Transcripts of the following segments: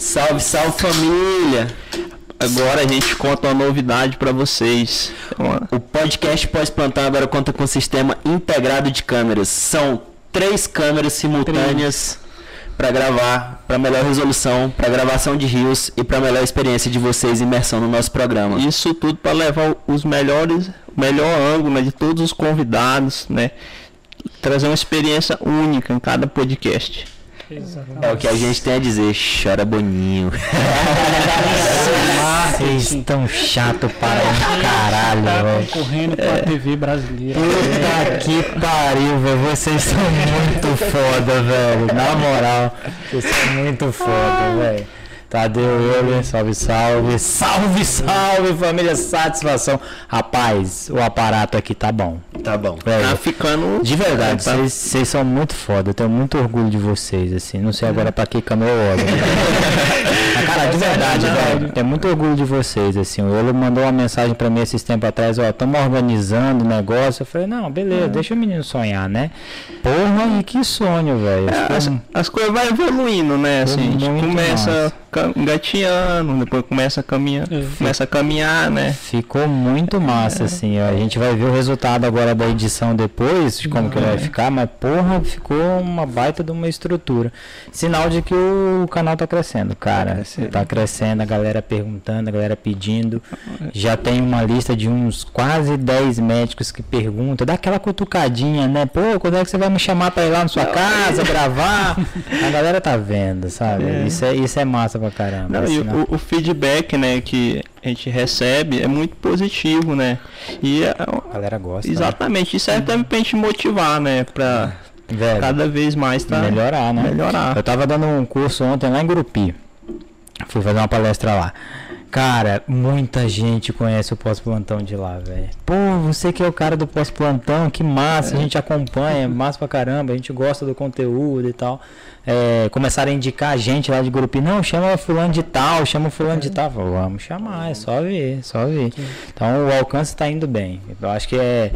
Salve, salve família! Agora a gente conta uma novidade para vocês. O podcast Pós-Plantar agora conta com um sistema integrado de câmeras. São três câmeras simultâneas para gravar, para melhor resolução, para gravação de rios e para melhor experiência de vocês imersão no nosso programa. Isso tudo para levar os melhores, o melhor ângulo né, de todos os convidados, né? Trazer uma experiência única em cada podcast. Exatamente. É o que a gente tem a dizer, chora boninho. Vocês estão chato para um caralho, Tá velho. concorrendo com a TV brasileira. Puta que pariu, velho. Vocês são muito foda, velho. Na moral, vocês são muito foda, velho. Tadeu Euler, salve, salve. Salve, salve, família. Satisfação. Rapaz, o aparato aqui tá bom. Tá bom. Velho, Tá ficando. De verdade, Tá- vocês vocês são muito foda. Eu tenho muito orgulho de vocês, assim. Não sei agora pra que câmera eu olho. Mas, cara, de verdade, velho. Tenho muito orgulho de vocês, assim. O Euler mandou uma mensagem pra mim esses tempos atrás, ó, estamos organizando o negócio. Eu falei, não, beleza, deixa o menino sonhar, né? Porra, e que sonho, velho. É, As, as coisas vão evoluindo, né? Assim, a gente começa massa. Engateando, depois começa a caminhar, É. começa a caminhar, né? Ficou muito massa, assim. ó. A gente vai ver o resultado agora da edição depois, de como que ele vai ficar, mas porra, ficou uma baita de uma estrutura. Sinal de que o canal tá crescendo, cara. Tá crescendo, a galera perguntando, a galera pedindo. Já tem uma lista de uns quase 10 médicos que perguntam, dá aquela cutucadinha, né? Pô, quando é que você vai me chamar pra ir lá na sua casa, gravar? A galera tá vendo, sabe? Isso, é, isso é massa pra caramba. Não, é e sinal. o, o feedback, né, que a gente recebe é muito positivo, né? E é- A galera gosta. né? exatamente, isso é também pra gente motivar, né? Pra Velho. cada vez mais tá melhorar, né? melhorar. Eu tava dando um curso ontem lá em Grupi. Fui fazer uma palestra lá. Cara, muita gente conhece o pós-plantão de lá, velho. Pô, você que é o cara do pós-plantão, que massa, a gente acompanha, massa pra caramba, a gente gosta do conteúdo e tal. É, começaram a indicar a gente lá de Grupi, não, chama fulano de tal, chama fulano de tal. Vamos chamar, é só ver, só ver. Então o alcance tá indo bem. Eu acho que é,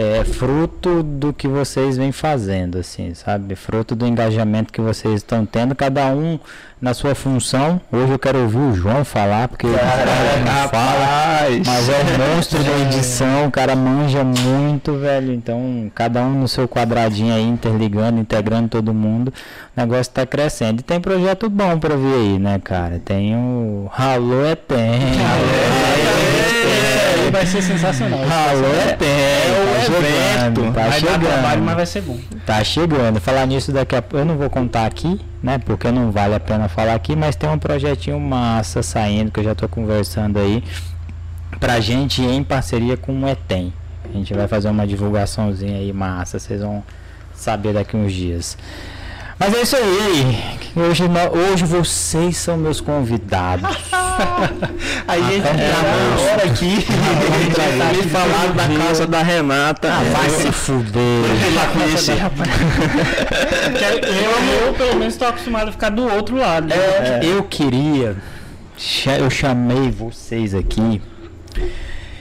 é fruto do que vocês vêm fazendo, assim, sabe? Fruto do engajamento que vocês estão tendo, cada um na sua função. Hoje eu quero ouvir o João falar, porque ele não fala, mas é um monstro da edição, o cara manja muito, velho. Então, cada um no seu quadradinho aí, interligando, integrando todo mundo. O negócio tá crescendo. E tem projeto bom pra vir aí, né, cara? Tem o Alô é tem. Isso aí vai ser sensacional. Alô é tem. Tá evento. chegando, tá vai dar trabalho, chegando. mas vai ser bom. Tá chegando. Falar nisso daqui a pouco. Eu não vou contar aqui, né? Porque não vale a pena falar aqui, mas tem um projetinho massa saindo que eu já tô conversando aí. Pra gente em parceria com o Etem. A gente vai fazer uma divulgaçãozinha aí massa, vocês vão saber daqui uns dias. Mas é isso aí. Hoje, hoje vocês são meus convidados. A gente é, vamos. na hora aqui, me falar da casa da Renata. Ah, vai se fuder. Eu já conheci, rapaz. Eu, eu, pelo menos, estou acostumado a ficar do outro lado. né? É, eu queria. Eu chamei vocês aqui.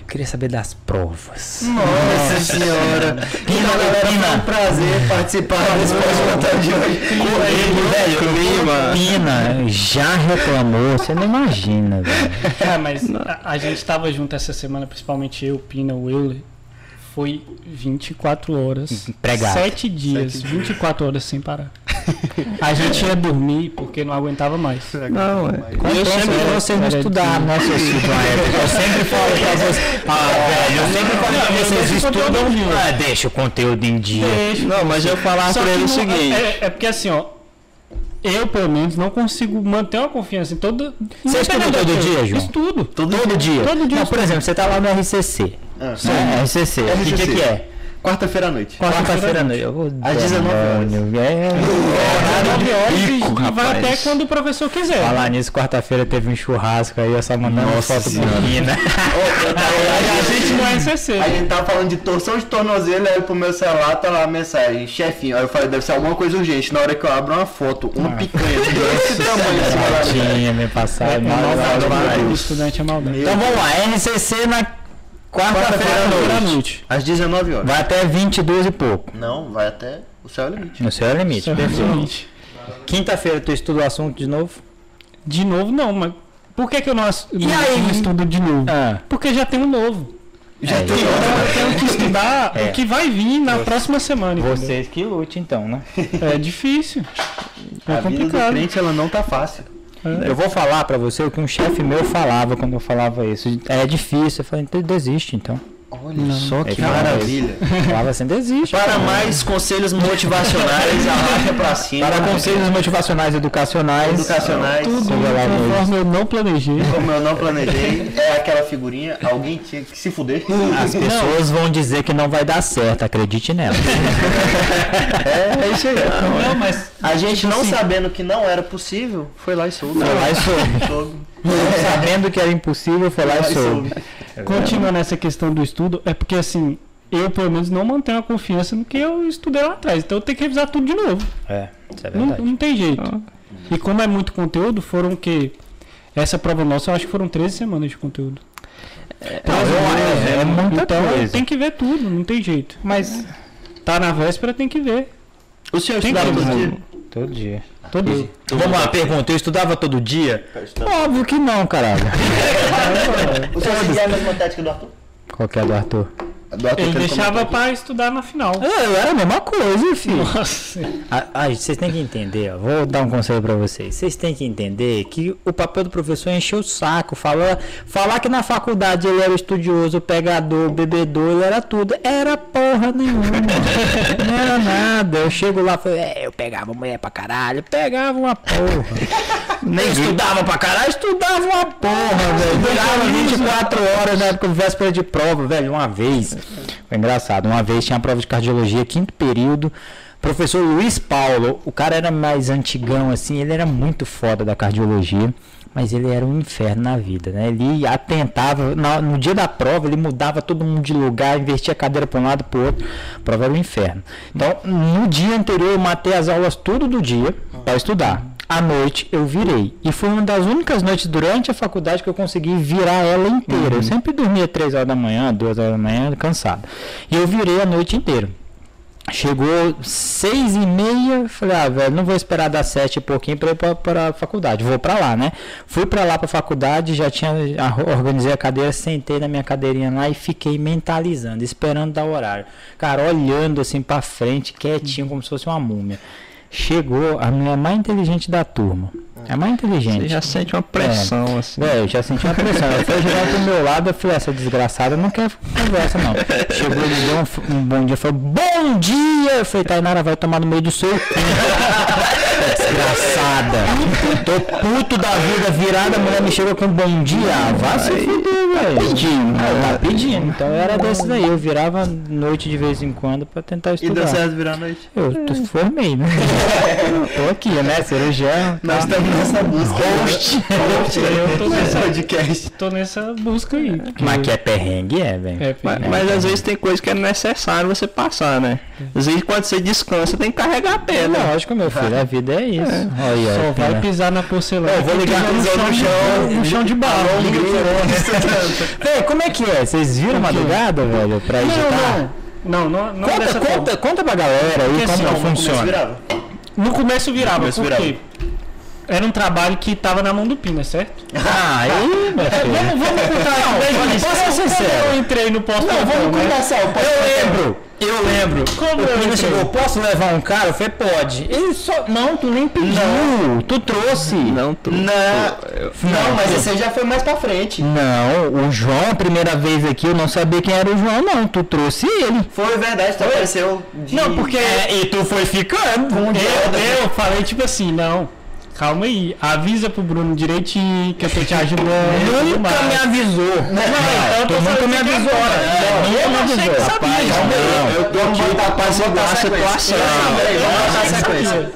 Queria saber das provas. Nossa senhora. Pina, galera, foi um prazer participar desse podcast de hoje. velho, Clima. Pina já reclamou, você não imagina, velho. Ah, mas a, a gente estava junto essa semana, principalmente eu, Pina, o Euler. Foi 24 horas. Pregado. 7 dias, 24 horas sem parar. A gente ia dormir porque não aguentava mais. Não, é. Eu sempre vocês não estudaram, né, seus filhos? Eu sempre falo pra vocês. Ah, velho, eu sempre falo pra vocês estudam. Ah, deixa o conteúdo em dia. Não, mas eu falar pra que ele o seguinte. É, é porque assim, ó. Eu, pelo menos, não consigo manter uma confiança em todo. Você estuda todo dia. João? Estudo. Todo, dia? Todo dia Não, por exemplo, você tá lá no RCC. Ah, né? RCC. Que dia RCC. que é? Quarta-feira à noite. Quarta-feira à noite. Eu- Às 19 horas. demônio, É, 9 horas e- Rico, e vai rapaz. até quando o professor quiser. Falar nisso, quarta-feira teve um churrasco aí, eu só mandando Nossa foto Senhora. pro Pina. a gente não é CC. A gente tava falando de torção de tornozelo, aí pro meu celular tá lá a mensagem, chefinho. Aí eu falei, deve ser alguma coisa urgente. Na hora que eu abro uma foto, uma picanha desse tamanho assim, galera. Tinha me passado. É mal, maldade, estudante é maldade. Então vamos lá, RCC na quarta-feira à noite. noite. Às 19 horas. Vai até 22 e pouco. Não, vai até o céu é o limite. No seu limite. perfeito. Exatamente. Quinta-feira tu estuda o assunto de novo? De novo, não, mas por que, que eu não, não, aí? não estudo de novo? Ah, Porque já tem um novo. já Então eu tenho que estudar É. o que vai vir na próxima semana. entendeu? Vocês que lute então, né? É difícil. É A vida do complicado. crente, ela não tá fácil. Eu vou falar pra você o que um chefe meu falava quando eu falava isso. É difícil. Eu falei, então desiste então. Olha só que que maravilha. Falava assim, desiste. Para mais conselhos motivacionais, arracha pra cima. Para conselhos motivacionais educacionais. Educacionais, Tudo conforme eu não planejei. como eu não planejei, é aquela figurinha, alguém tinha que se fuder. As pessoas vão dizer que não vai dar certo, acredite nela. É, é isso aí. Não, mas A gente não sabendo que não era possível, foi lá e soube. Foi lá e soube. Soube. Sabendo que era impossível, foi lá e soube. Continuando essa questão do estudo, é porque assim, eu pelo menos não mantenho a confiança no que eu estudei lá atrás. Então eu tenho que revisar tudo de novo. É, isso é Não, verdade. não tem jeito. E como é muito conteúdo, foram o quê? Essa prova nossa, eu acho que foram 13 semanas de conteúdo. Não, é, é muita então coisa. tem que ver tudo, não tem jeito. Mas Tá na véspera, tem que ver. O senhor Tem estudava que todo dia? todo dia. Todo dia. Vamos lá, pergunta. Eu estudava todo dia? Óbvio que não, caralho. Senhor seguia a mesma tática do Arthur? Qual que é do Arthur? Do Ele deixava pra estudar na final. É, era a mesma coisa, filho. Nossa. Ah, ah, vocês têm que entender, ó, vou dar um conselho pra vocês. Vocês têm que entender que o papel do professor é encher o saco, falar, falar que na faculdade ele era estudioso, pegador, bebedor, ele era tudo. Era porra nenhuma. Não era nada. Eu chego lá e falei, é, eu pegava mulher pra caralho, pegava uma porra. Nem estudava pra caralho, estudava uma porra, velho. Durava 24 horas na época, véspera de prova, velho, uma vez. Foi engraçado, uma vez tinha a prova de cardiologia, quinto período. Professor Luiz Paulo, o cara era mais antigão, assim, ele era muito foda da cardiologia, mas ele era um inferno na vida, né? Ele atentava, no dia da prova, ele mudava todo mundo de lugar, invertia a cadeira para um lado para o outro. A prova era um inferno. Então, no dia anterior, eu matei as aulas tudo do dia para estudar. À noite eu virei. E foi uma das únicas noites durante a faculdade que eu consegui virar ela inteira. Eu sempre dormia 3 horas da manhã, 2 horas da manhã, cansado. E eu virei a noite inteira. Chegou seis e meia, falei, ah, velho, não vou esperar dar sete e pouquinho pra ir pra, pra faculdade, vou pra lá, né? Fui pra lá pra faculdade, já tinha, a- organizei a cadeira, sentei na minha cadeirinha lá e fiquei mentalizando, esperando dar o horário. Cara, olhando assim pra frente, quietinho, como se fosse uma múmia. Chegou a mulher mais inteligente da turma. É mais inteligente. Você já sente uma pressão, assim. É, eu já senti uma pressão. Ela foi jogar pro meu lado, eu falei, essa desgraçada não quer conversa, não. Chegou, ele deu um, um bom dia, falou, bom dia! Eu falei, Tainara, vai tomar no meio do seu cu. Desgraçada. Tô puto da vida virada, a mulher me chega com bom dia. Ah, Vai se fuder, velho. Pedindo. tá pedindo. Então eu era desse daí, eu virava noite de vez em quando pra tentar E deu estudar. certo virar a noite. Eu tô, formei, né? tô aqui, né? Cirurgião. Nós estamos nessa busca. Host. Eu tô nessa, podcast. tô nessa busca aí. porque- Mas que é perrengue, é, velho. É, Mas, mas às vezes tem coisa que é necessário você passar, né? Às vezes quando você descansa tem que carregar a pedra. Lógico, meu filho, a vida é isso. Olha, só vai né? pisar na porcelana. Eu vou ligar no pisando chão, no chão, no chão de barro. Véi, como é que é? Vocês viram madrugada, velho, pra editar? Não, não, não, não Conta, dessa forma. conta, conta pra galera aí Porque como assim, que no começo funciona. Virava. No começo virava, começo por quê? Era um trabalho que tava na mão do Pina, certo? Ah, aí, meu filho. Vamos, vamos contar Não, desde o olha, início. posso ser sincero? Eu entrei no posto Não, vamos né? conversar. Eu lembro, eu lembro. Como o eu Pina chegou, posso levar um cara? Eu falei, pode. Ele só, não, tu nem pediu, tu trouxe. Não, tu. Não, não, mas esse aí já foi mais pra frente. Não, o João, a primeira vez aqui, eu não sabia quem era o João, não. Tu trouxe ele. Foi verdade, tu apareceu de... Não, porque e tu foi ficando. eu, eu falei tipo assim, não, calma aí, avisa pro Bruno direitinho que eu tô te ajudando. Nunca me avisou. Não, eu tô tu nunca me avisou. Não, nunca me avisou. Rapaz, não. não. Eu tô aqui pra apaziguar a situação.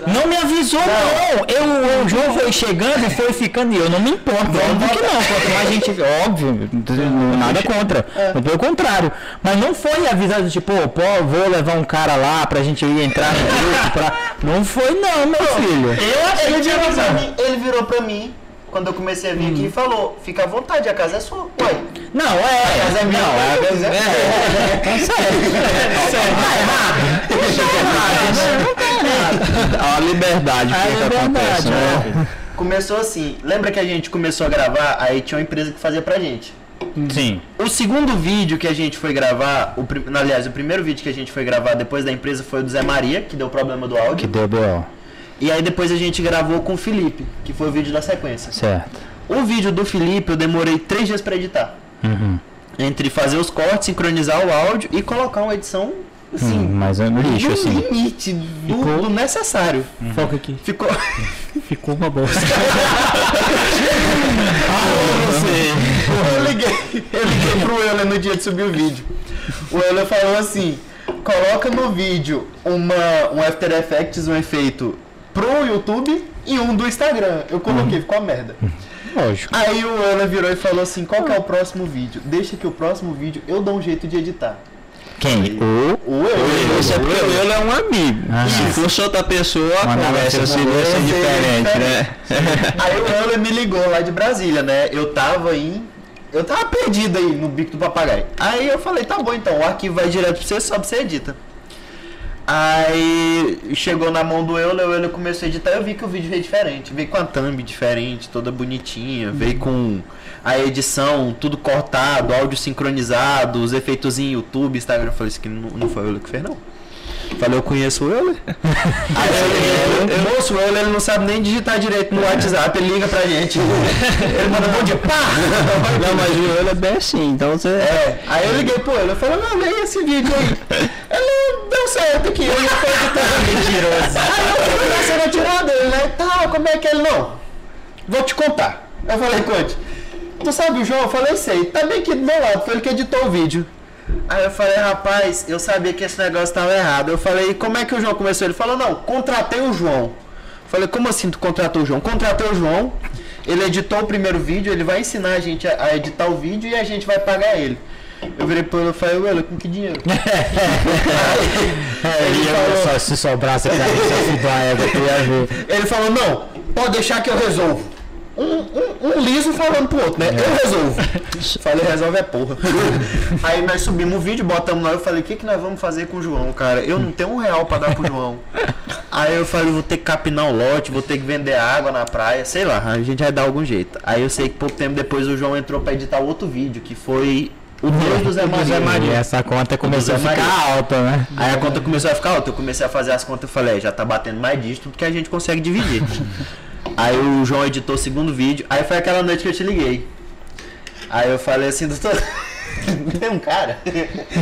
Não me avisou, não. Eu, o João foi chegando e foi ficando e eu não me importo. Óbvio que não. Quanto mais gente. Óbvio, nada contra. Muito Pelo contrário. Mas não foi avisado, tipo, pô, vou levar um cara lá pra gente ir entrar no grupo. Pra... Não foi, não, meu filho. Eu achei que avisado. mim, ele virou pra mim, quando eu comecei a vir aqui, e falou, fica à vontade, a casa é sua. Ué, Não, é. casa é minha, não, é. quiser. é, é, é, sério. Tá errado. A liberdade. A que que acontece, né? Começou assim. Lembra que a gente começou a gravar? Aí tinha uma empresa que fazia pra gente. Sim. O segundo vídeo que a gente foi gravar, o, aliás, o primeiro vídeo que a gente foi gravar depois da empresa foi o do Zé Maria, que deu problema do Que áudio. deu B.O. E aí depois a gente gravou com o Felipe, que foi o vídeo da sequência. Certo. O vídeo do Felipe eu demorei três dias pra editar. Uhum. Entre fazer os cortes, sincronizar o áudio e colocar uma edição assim. Hum, mas é no lixo, no assim. limite do, do necessário. Foca aqui. Ficou. Ficou uma bosta. eu liguei, eu liguei pro Euler no dia de subir o vídeo. O Euler falou assim: coloca no vídeo uma, um After Effects, um efeito pro YouTube e um do Instagram. Eu coloquei, ficou uma merda. Lógico. Aí o Euler virou e falou assim: qual que é o próximo vídeo? Deixa que o próximo vídeo eu dou um jeito de editar. Quem? O. O Euler. Isso é porque o Euler é um amigo. Ah. Se fosse outra pessoa, a conversa ser seria ser conversa, diferente, né? Aí o Euler me ligou lá de Brasília, né? Eu tava em. Eu tava perdido aí no bico do papagaio. Aí eu falei, tá bom então, o arquivo vai direto pra você, só pra você edita. Aí chegou na mão do Euler, o Euler começou a editar, eu vi que o vídeo veio diferente. Veio com a thumb diferente, toda bonitinha, veio com a edição, tudo cortado, áudio sincronizado, os efeitos em YouTube, Instagram. Eu falei, isso aqui não, não foi o Euler que fez, não. Falei, eu conheço o Euler. Aí eu liguei, moço, o Euler ele não sabe nem digitar direito no WhatsApp, ele liga pra gente. Ele manda bom dia, pá! Não, mas o Euler é bem assim, então você. É, aí eu liguei pro Euler, eu falei, não, leia esse vídeo aí. Ele deu certo aqui, ele foi editando. Mentiroso. Aí eu fui começando a tirar dele, né? Tá, como é que ele não? Vou te contar. Eu falei, conte. Tu sabe o João? Eu falei, sei. Tá bem aqui do meu lado, foi ele que editou o vídeo. Aí eu falei, rapaz, eu sabia que esse negócio tava errado. Eu falei, como é que o João começou? Ele falou, não, contratei o João. Eu falei, como assim tu contratou o João? Contratei o João, ele editou o primeiro vídeo, ele vai ensinar a gente a, a editar o vídeo e a gente vai pagar ele. Eu virei pro ele e falei, Ué, com que dinheiro? É, Ele falou- só, se sobrasse pra mim, se eu é, ver. Ele falou, não, pode deixar que eu resolvo. Um, um, um liso falando pro outro, né? Eu resolvo. Falei, resolve é porra. Aí nós subimos o vídeo, botamos lá, eu falei, o que, que nós vamos fazer com o João, cara? Eu não tenho um real pra dar pro João. Aí eu falei, vou ter que capinar o lote, vou ter que vender água na praia, sei lá, a gente vai dar algum jeito. Aí eu sei que pouco tempo depois o João entrou pra editar outro vídeo, que foi o Deus do Zé Maria. E essa conta começou a ficar Maria. alta, né? Aí a conta começou a ficar alta, eu comecei a fazer as contas e falei, "É, já tá batendo mais dígito do que a gente consegue dividir. Aí o João editou o segundo vídeo, aí foi aquela noite que eu te liguei. Aí eu falei assim, doutor, tem um cara.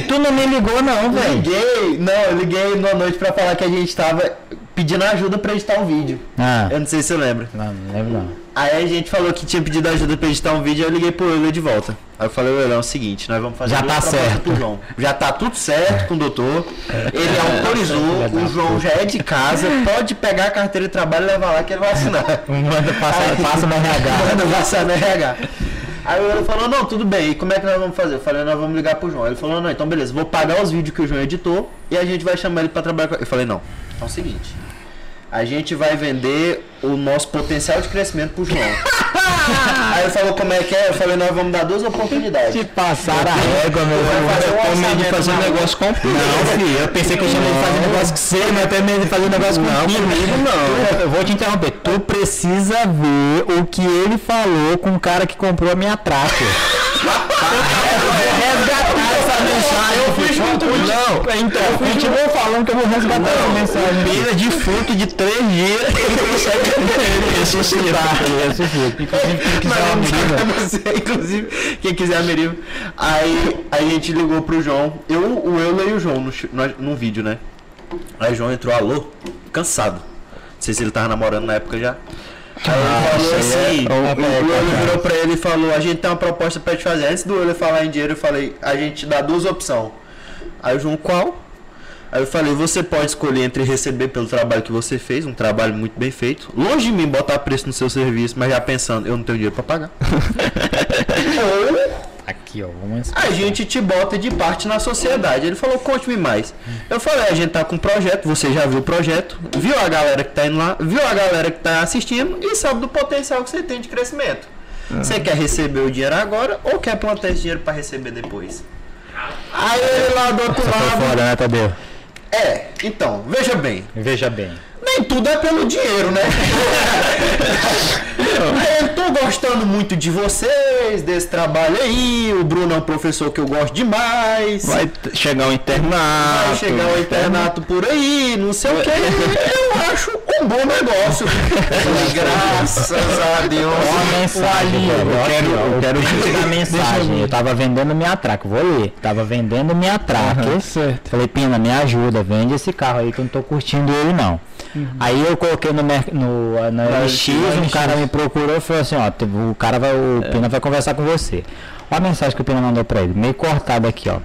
Tu não me ligou, não, velho. Liguei, não, eu liguei numa noite pra falar que a gente tava pedindo ajuda pra editar um vídeo. Ah, Eu não sei se você lembra. não, não lembro não. Aí a gente falou que tinha pedido ajuda pra editar um vídeo, aí eu liguei pro Euler de volta. Aí eu falei, Euler, é o seguinte, nós vamos fazer Já tá certo. João. Já tá tudo certo com o doutor. Ele autorizou, o João já é de casa, pode pegar a carteira de trabalho e levar lá que ele vai assinar. Manda passar, passa no RH. Manda passar no RH. Aí o Euler falou, não, tudo bem, e como é que nós vamos fazer? Eu falei, nós vamos ligar pro João. Ele falou, não, então beleza, vou pagar os vídeos que o João editou e a gente vai chamar ele pra trabalhar com Eu falei, não, então é o seguinte, a gente vai vender o nosso potencial de crescimento pro João. Aí ele falou, como é que é? Eu falei, nós vamos dar duas oportunidades. Te passaram a régua, meu um filho. Eu meio de orçamento fazer um negócio completo. Não, filho, eu pensei que eu chamei de fazer negócio com você, mas até mesmo de fazer negócio Não, comigo. comigo não. Tu- Eu vou te interromper. Tu precisa ver o que ele falou com o cara que comprou a minha tracker. Eu vou resgatar essa Eu junto Não, então, continua falando que eu vou resgatar essa mensagem. Pena de fruto de três dias ele consegue ressuscitar. Ressuscita. Inclusive, quem quiser Mas pra você, inclusive, quem quiser a Meriva. Aí a gente ligou pro João, eu, o Euler e o João no, num vídeo, né? Aí o João entrou, alô, cansado. Não sei se ele tava namorando na época já. Aí ele falou assim, é- o, é- o Euler virou pra ele e falou, a gente tem uma proposta pra te fazer. Antes do Euler falar em dinheiro, eu falei, a gente dá duas opções. Aí o João, qual? Aí eu falei, você pode escolher entre receber pelo trabalho que você fez, um trabalho muito bem feito. Longe de mim botar preço no seu serviço, mas já pensando, eu não tenho dinheiro pra pagar. Ou Aqui, ó. Vamos a gente te bota de parte na sociedade. Ele falou, conte-me mais. Eu falei, a gente tá com um projeto, você já viu o projeto, viu a galera que tá indo lá, viu a galera que tá assistindo e sabe do potencial que você tem de crescimento. Você quer receber o dinheiro agora ou quer plantar esse dinheiro pra receber depois? Aí ele lá do outro Foi lado, fora, né, Tadeu? É, então, veja bem. Veja bem. Nem tudo é pelo dinheiro, né? eu tô gostando muito de vocês, desse trabalho aí. O Bruno é um professor que eu gosto demais. Vai chegar o internato. Vai chegar o internato por aí, não sei o que. Eu acho um bom negócio. Graças a Deus. Uma mensagem, velho. Eu quero, eu quero te dar mensagem. Eu tava vendendo minha traca, vou ler. Tava vendendo minha traca. certo. Falei, Pina, me ajuda, vende esse carro aí que eu não tô curtindo ele não. Aí eu coloquei no, no, na LX, um cara me procurou e falou assim, ó, o cara vai, o Pina vai conversar com você. Olha a mensagem que o Pina mandou pra ele, meio cortada aqui, ó.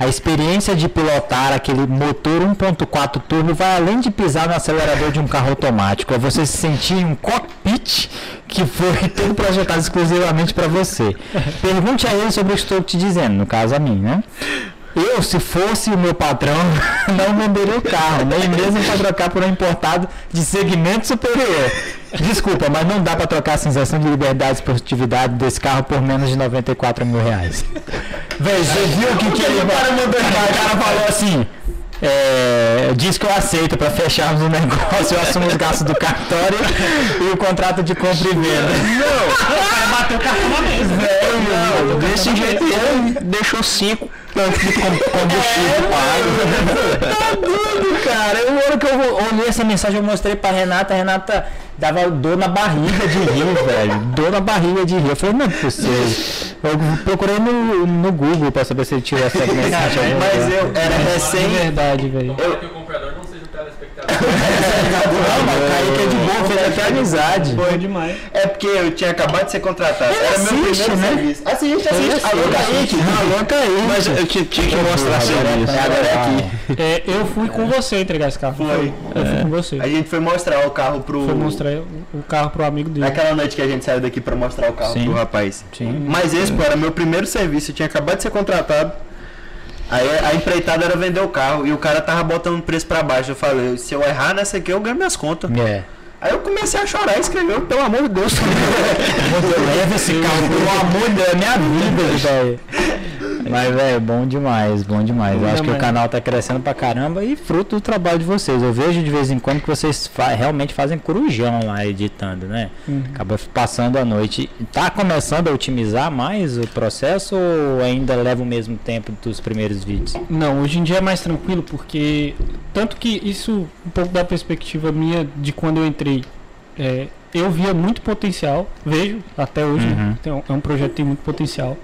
A experiência de pilotar aquele motor 1.4 turbo vai além de pisar no acelerador de um carro automático. É você se sentir em um cockpit que foi todo projetado exclusivamente para você. Pergunte a ele sobre o que estou te dizendo, no caso a mim, né? Eu, se fosse o meu patrão, não venderia o carro, nem mesmo para trocar por um importado de segmento superior. Desculpa, mas não dá para trocar a sensação de liberdade e esportividade desse carro por menos de 94 mil reais. Véi, você viu o que, que ele cara mandou O cara falou assim. É, diz que eu aceito para fecharmos o negócio, eu assumo os gastos do cartório e o contrato de compra e venda. Bateu o cartão na mesa. Não, desse jeito ele deixou cinco combustível pago. Tá doido, cara. Eu, hora que eu olhei essa mensagem, eu mostrei pra Renata. A Renata dava dor na barriga de rir, velho. Dor na barriga de rir. Eu falei, não é possível. Eu procurei no, no Google pra saber se ele tirou essa mensagem. Mas eu era É recém. verdade, velho. Tomara que o comprador não seja o telespectador. Não, mas o Kaique é de boa, fez até amizade. Foi demais. É porque eu tinha acabado de ser contratado. Era meu assiste, primeiro né? serviço. Assiste, assiste. Alô, Kaique. Alô, Kaique. Mas eu tinha, tinha que mostrar serviço. Agora é aqui. É, eu fui com você entregar esse carro. Foi. Eu fui com você. A gente foi mostrar o carro pro. Foi mostrar o o carro pro amigo dele. Naquela noite que a gente saiu daqui pra mostrar o carro Sim. pro rapaz. Sim. Mas esse, pô, era meu primeiro serviço. Eu tinha acabado de ser contratado. Aí a empreitada era vender o carro e o cara tava botando o preço pra baixo. Eu falei, se eu errar nessa aqui, eu ganho minhas contas. É. Aí eu comecei a chorar e escreveu, pelo amor de Deus. Leva esse carro, pelo amor de Deus, é minha vida, velho. Mas, velho, bom demais, bom demais. Eu acho que o canal tá crescendo pra caramba e fruto do trabalho de vocês. Eu vejo de vez em quando que vocês fa- realmente fazem corujão lá editando, né? Acaba passando a noite. Tá começando a otimizar mais o processo ou ainda leva o mesmo tempo dos primeiros vídeos? Não, hoje em dia é mais tranquilo porque tanto que isso um pouco da perspectiva minha de quando eu entrei, é, eu via muito potencial, vejo até hoje, né? Uhum. Tem um- é um projeto que tem muito potencial.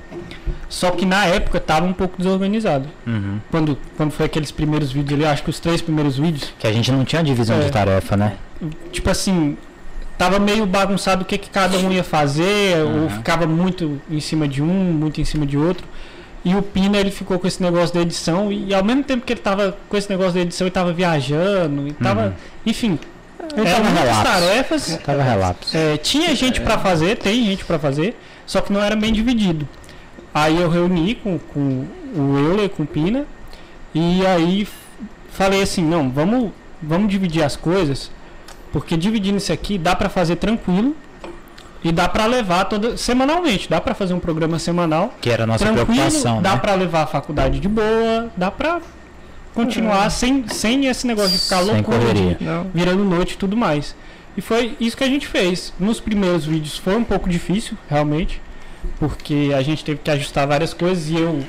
Só que na época estava um pouco desorganizado. Uhum. Quando, quando foi aqueles primeiros vídeos ali, acho que os três primeiros vídeos, Que a gente não tinha divisão É. de tarefa, né? tipo assim, tava meio bagunçado o que, que cada um ia fazer, ou Uhum. ficava muito em cima de um, muito em cima de outro. E o Pina, ele ficou com esse negócio da edição, e ao mesmo tempo que ele tava com esse negócio da edição, ele tava viajando, e tava. Uhum. Enfim, Ele eram muitas tarefas. Tava relapso. É, tinha gente pra fazer, tem gente pra fazer, só que não era bem dividido. Aí eu reuni com, com o Euler, com o Pina, e aí falei assim, não, vamos, vamos dividir as coisas, porque dividindo isso aqui dá pra fazer tranquilo e dá pra levar toda semanalmente, dá pra fazer um programa semanal Que era a nossa preocupação, dá né? pra levar a faculdade de boa, dá pra continuar sem, sem esse negócio de ficar Sem loucura, correria. virando noite e tudo mais. E foi isso que a gente fez. Nos primeiros vídeos foi um pouco difícil, realmente, porque a gente teve que ajustar várias coisas e eu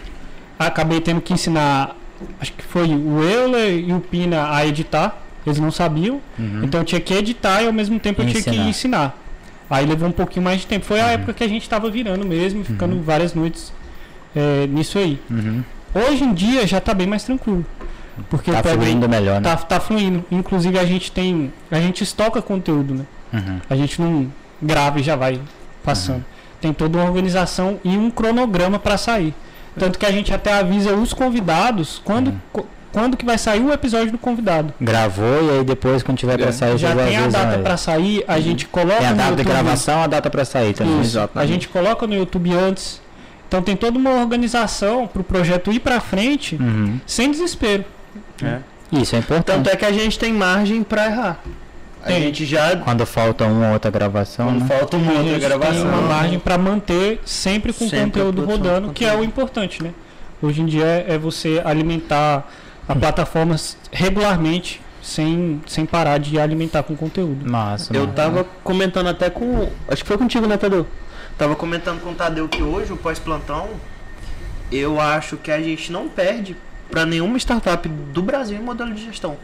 acabei tendo que ensinar, acho que foi o Euler e o Pina a editar. Eles não sabiam, Uhum. então eu tinha que editar e ao mesmo tempo eu tinha que Ensinar. ensinar. Aí levou um pouquinho mais de tempo. Foi a Uhum. época que a gente estava virando mesmo, ficando várias noites é, nisso aí. Uhum. Hoje em dia já tá bem mais tranquilo. Porque Tá fluindo melhor, né? Tá, tá fluindo. Inclusive a gente tem. A gente estoca conteúdo, né? Uhum. A gente não grava e já vai passando. Tem toda uma organização e um cronograma para sair. Tanto que a gente até avisa os convidados quando, Uhum. quando que vai sair o episódio do convidado. Gravou e aí depois, quando tiver pra sair, Já tem a data para sair, a gente coloca Tem a no data de gravação, a data pra sair também. Isso, a gente coloca no YouTube antes. Então tem toda uma organização para o projeto ir para frente Uhum. sem desespero. Isso é importante. Tanto é que a gente tem margem pra errar. A Tem. gente já. Quando falta uma ou outra gravação, Quando né? falta uma A outra gente tem gravação. uma margem para manter sempre com Sempre conteúdo rodando, que é o importante, né? Hoje em dia é você alimentar a plataforma s- regularmente, sem, sem parar de alimentar com conteúdo. Massa. Eu mano. tava comentando até com. Acho que foi contigo, né, Tadeu? Tava comentando com o Tadeu que hoje, o pós-plantão, eu acho que a gente não perde pra nenhuma startup do Brasil em modelo de gestão.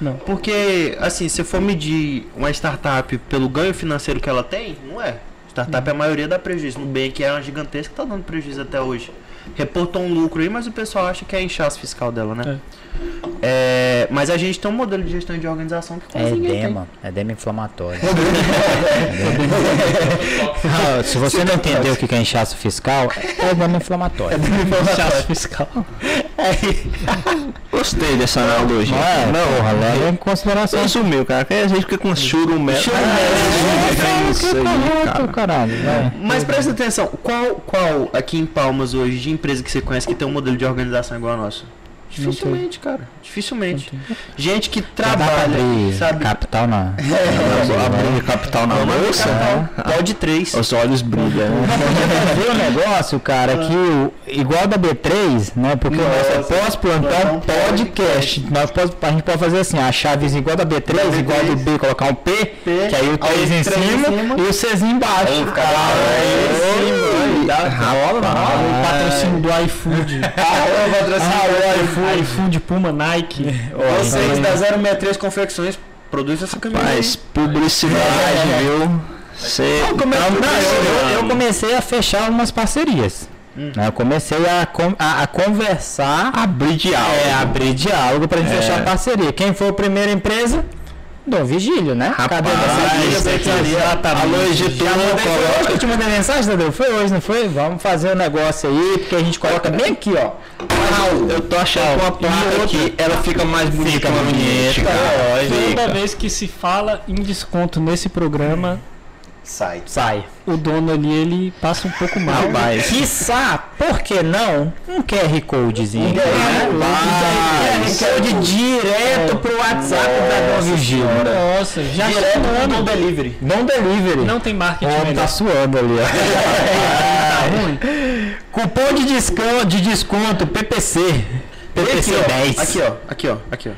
Não. Porque, assim, se for medir uma startup pelo ganho financeiro que ela tem, não é. Startup a maioria dá prejuízo. No bem que é uma gigantesca, tá dando prejuízo até hoje. Reportou um lucro aí, mas o pessoal acha que é inchaço fiscal dela, né? É, mas a gente tem um modelo de gestão de organização que quase É tem. edema, é edema inflamatório. Ah, se você não entendeu o que é inchaço fiscal, é edema inflamatório. Inchaço fiscal. Gostei dessa analogia. Não é? Não, porra, leva em consideração. Você sumiu, cara. Que a gente fica com churumé. É, É isso aí, cara. caralho. vai. Mas presta atenção, qual, qual aqui em Palmas hoje de empresa que você conhece que tem um modelo de organização igual ao nosso? Dificilmente, cara. Dificilmente. Gente que trabalha, abrir sabe? capital na. Abrir capital na bolsa? Pode três. Os olhos brilham. Ver o negócio, cara, que o, igual da B3, né? Porque o nosso é pós-plantão podcast. Nós pode, a gente pode fazer assim, a chavezinha igual da B3, igual do B, colocar um P, que aí o 3 em, cima, e o Czinho embaixo. Aí fica Ah, aí, sim, dá- rola, rola. O patrocínio do iFood. Ah, o iFood. iFood, Puma, Nike. Vocês da 063 Confecções produzem essa camisa. Faz publicidade, viu? Você Não, eu, eu comecei a fechar umas parcerias. né? Eu comecei a, a, a conversar, abrir diálogo. é, abrir diálogo pra gente fechar parceria. Quem foi a primeira empresa? Dom Vigílio, né? Cadê Alô, editor, foi hoje coloca. que eu te mandei mensagem, Tadeu? Foi hoje, não foi? Vamos fazer um negócio aí, porque a gente coloca bem aqui, ó. Eu tô achando que uma placa aqui, ela fica mais bonita Fica bonita, cara. lógico. Toda vez que se fala em desconto nesse programa, Sai. Sai. o dono ali ele passa um pouco mal. Rapaz. Quiçá, por que não? Um QR Codezinho. Rapaz. QR Code direto pro WhatsApp da Dom Vigílio. Nossa, já Direto suando. no delivery. Não delivery. Não tem marketing melhor. tá suando ali, ó. Tá ruim. Cupom de desconto, de desconto PPC. PPC 10. Aqui, ó. Aqui, ó. Aqui, ó.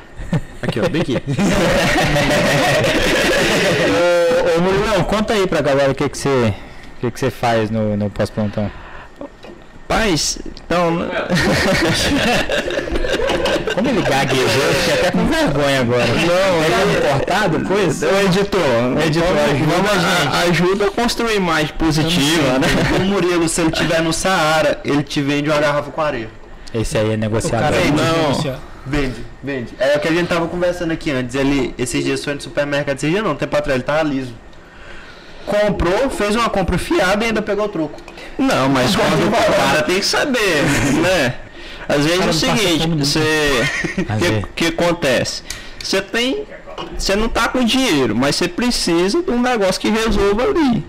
Aqui, ó. Bem aqui. Ô, Murilão, conta aí pra galera o que que você, o que que você faz no, no pós-plantão. Rapaz, então. Como ele gaguejou, eu fiquei até com vergonha agora. Não, é importado, coisa? O editor, o editor Vamos- ajuda, a, ajuda a construir mais positiva, né? O Murilo, se ele tiver no Saara, ele te vende uma garrafa com areia. Esse aí é O negociador. cara Vem, vende não. Vende, vende. É o que a gente tava conversando aqui antes. Ele, esses dias foi no supermercado, esses dias não, tempo atrás, ele tava liso. Comprou, fez uma compra fiada e ainda pegou o troco. Não, mas quando o cara tem que saber, né? Às vezes é o Cara, não passa seguinte, você. O que, que acontece? Você tem. Você não tá com dinheiro, mas você precisa de um negócio que resolva ali.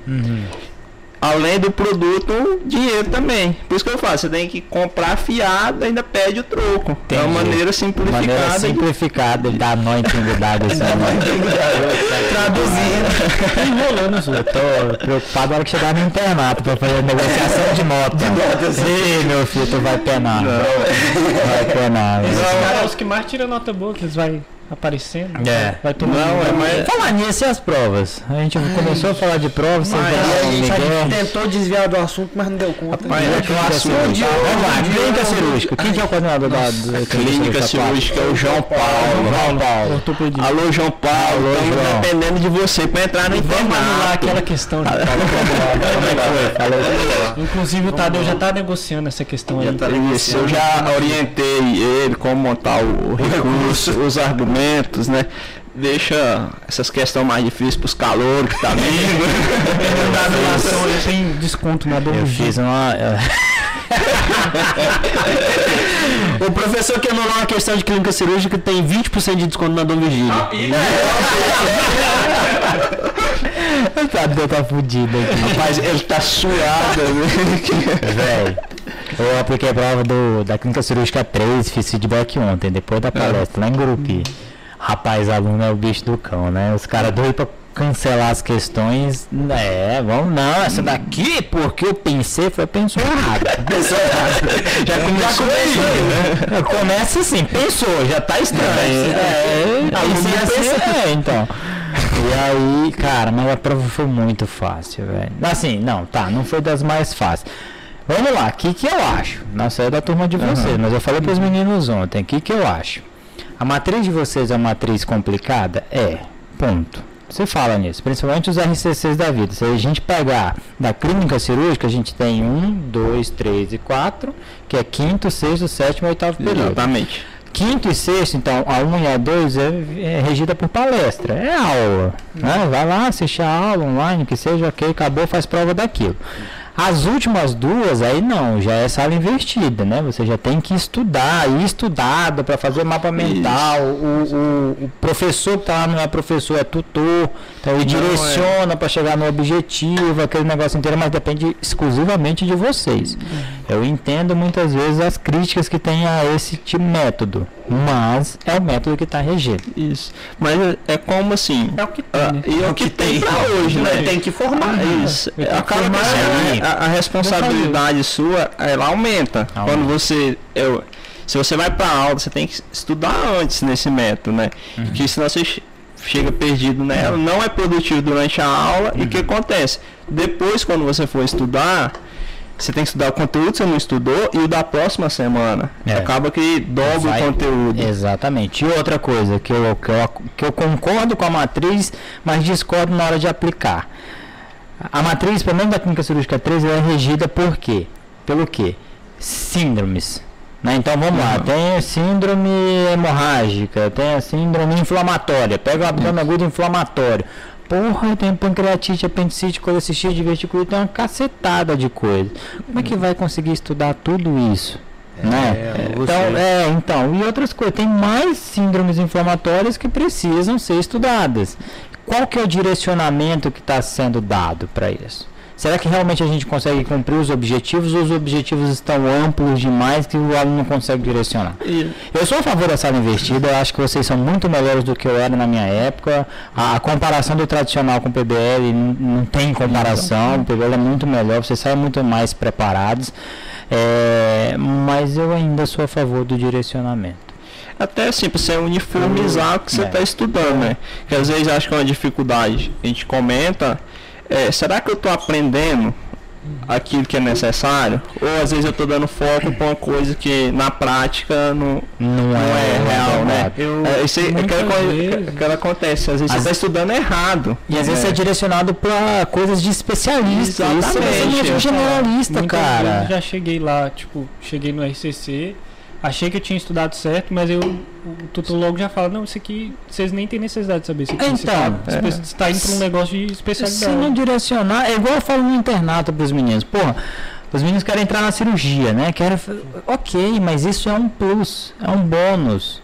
Além do produto, dinheiro também. Por isso que eu falo, você tem que comprar fiado ainda pede o troco. É uma Entendi. maneira simplificada. Maneira de- simplificada, ele dá nó intimidade assim. né? Traduzindo. Enrolando os outros. Tô preocupado na hora que chegar no internato pra fazer negociação de nota. Ih, meu filho, tu vai penar. Vai penar. Velho. caras são os que mais tiram nota boa, que eles vai aparecendo. É. Vai tomando. Não, é mais. Falar nisso e as provas. A gente começou a falar de provas, vocês Mas a gente migué. tentou desviar do assunto, mas não deu conta. Mas é que o assunto. Vamos lá, clínica cirúrgica. Quem que é o coordenador da da Clínica cirúrgica é o João Paulo. João Paulo. Alô, João Paulo. Estamos dependendo de você para entrar no Vamos lá, internato. aquela questão. de- é. Inclusive o Tadeu já tá negociando essa questão aí. Isso, eu já orientei ele como montar o recurso, os argumentos, né? Deixa essas questões mais difíceis pros calouros que tá vindo. Doação ele tem desconto na Eu fiz uma. O professor que anulou uma questão de clínica cirúrgica tem 20% de desconto na Dom Vigílio. O Tadeu tá fudido aqui. Rapaz, ele tá suado. né? Eu apliquei a prova do, da clínica cirúrgica 3, fiz feedback ontem, depois da palestra, lá em Gurupi. Rapaz, aluno é o bicho do cão, né? Os caras doidos pra cancelar as questões. É, vamos não, essa daqui, porque eu pensei, foi pensou errado. Pensou errado. Já começou aí, né? Começa assim, pensou, já tá estranho. É, aí você pensa, é, então. E aí, cara, mas a prova foi muito fácil, velho. Assim, não, tá, não foi das mais fáceis. Vamos lá, o que, que eu acho? Não sei da turma de vocês, mas eu falei para os meninos ontem, o que, que eu acho? A matriz de vocês é uma matriz complicada? É, ponto. Você fala nisso, principalmente os RCCs da vida. Se a gente pegar da clínica cirúrgica, a gente tem um, dois, três e quatro, que é quinto, sexto, sétimo e oitavo período. Exatamente. Quinto e sexto, então, a 1 e a 2 é, é regida por palestra, é aula. Né? Vai lá, assiste a aula online, que seja ok, acabou, faz prova daquilo. As últimas duas, aí não, já é sala invertida, né? Você já tem que estudar, ir estudado para fazer mapa mental. O, o, o, professor que tá lá não é professor, é tutor. Então ele não, direciona é. para chegar no objetivo, aquele negócio inteiro, mas depende exclusivamente de vocês. Eu entendo muitas vezes as críticas que tem a esse tipo de método, mas é o método que está regendo. Isso. Mas é, é como assim. É o que tem. Né? E é o que, que tem, para hoje, né? Tem que formar. Ah, isso. Acaba que a, a, responsabilidade sua ela aumenta. aumenta. Quando você. Eu, se você vai para aula, você tem que estudar antes nesse método, né? Uhum. Porque senão você chega perdido nela, não é produtivo durante a aula uhum. e o que acontece? Depois, quando você for estudar, você tem que estudar o conteúdo que você não estudou e o da próxima semana. É. Acaba que dobra Vai, o conteúdo. Exatamente. E outra coisa que eu, que, eu, que eu concordo com a matriz, mas discordo na hora de aplicar. A matriz, pelo menos da clínica cirúrgica 3, é regida por quê? Pelo quê? Síndromes. Né? Então vamos uhum. lá, tem síndrome hemorrágica, tem a síndrome inflamatória, pega o abdômen agudo inflamatório. Porra, tem pancreatite, apendicite, colecistite, diverticulite, tem uma cacetada de coisa. Como é que vai conseguir estudar tudo isso? É, né? É, então, é, então, e outras coisas, tem mais síndromes inflamatórias que precisam ser estudadas. Qual que é o direcionamento que está sendo dado para isso? Será que realmente a gente consegue cumprir os objetivos ou os objetivos estão amplos demais que o aluno não consegue direcionar? Eu sou a favor da sala investida, eu acho que vocês são muito melhores do que eu era na minha época. A, a comparação do tradicional com o PBL não tem comparação, o PBL é muito melhor, vocês saem muito mais preparados. É, mas eu ainda sou a favor do direcionamento até assim, para você uniformizar o que você está é. estudando, né? Que às vezes acho que é uma dificuldade. A gente comenta, é, será que eu estou aprendendo aquilo que é necessário? Ou às vezes eu estou dando foco para uma coisa que na prática não, não, não é, é, real, né? Eu, é, isso é aquela coisa que, acontece, às vezes às você está estudando errado. E às vezes é, é direcionado para coisas de especialista. Exatamente. Isso é generalista, cara. já cheguei lá, tipo, cheguei no RCC Achei que eu tinha estudado certo, mas eu, o tutor logo já fala, não, isso aqui vocês nem têm necessidade de saber. Isso aqui, então, você está é. indo para um negócio de especialidade. Se não direcionar, é igual eu falo no internato para os meninos. Porra, os meninos querem entrar na cirurgia, né? Querem, ok, mas isso é um plus, é um bônus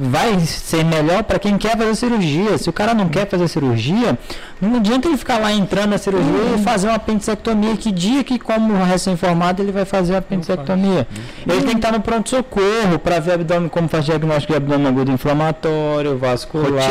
vai ser melhor para quem quer fazer cirurgia. Se o cara não quer fazer cirurgia, não adianta ele ficar lá entrando na cirurgia uhum. e fazer uma apendicectomia. Que dia que, como recém-formado, ele vai fazer a apendicectomia? Ele tem que estar no pronto-socorro para ver abdômen, como faz diagnóstico de abdômen agudo inflamatório, vascular.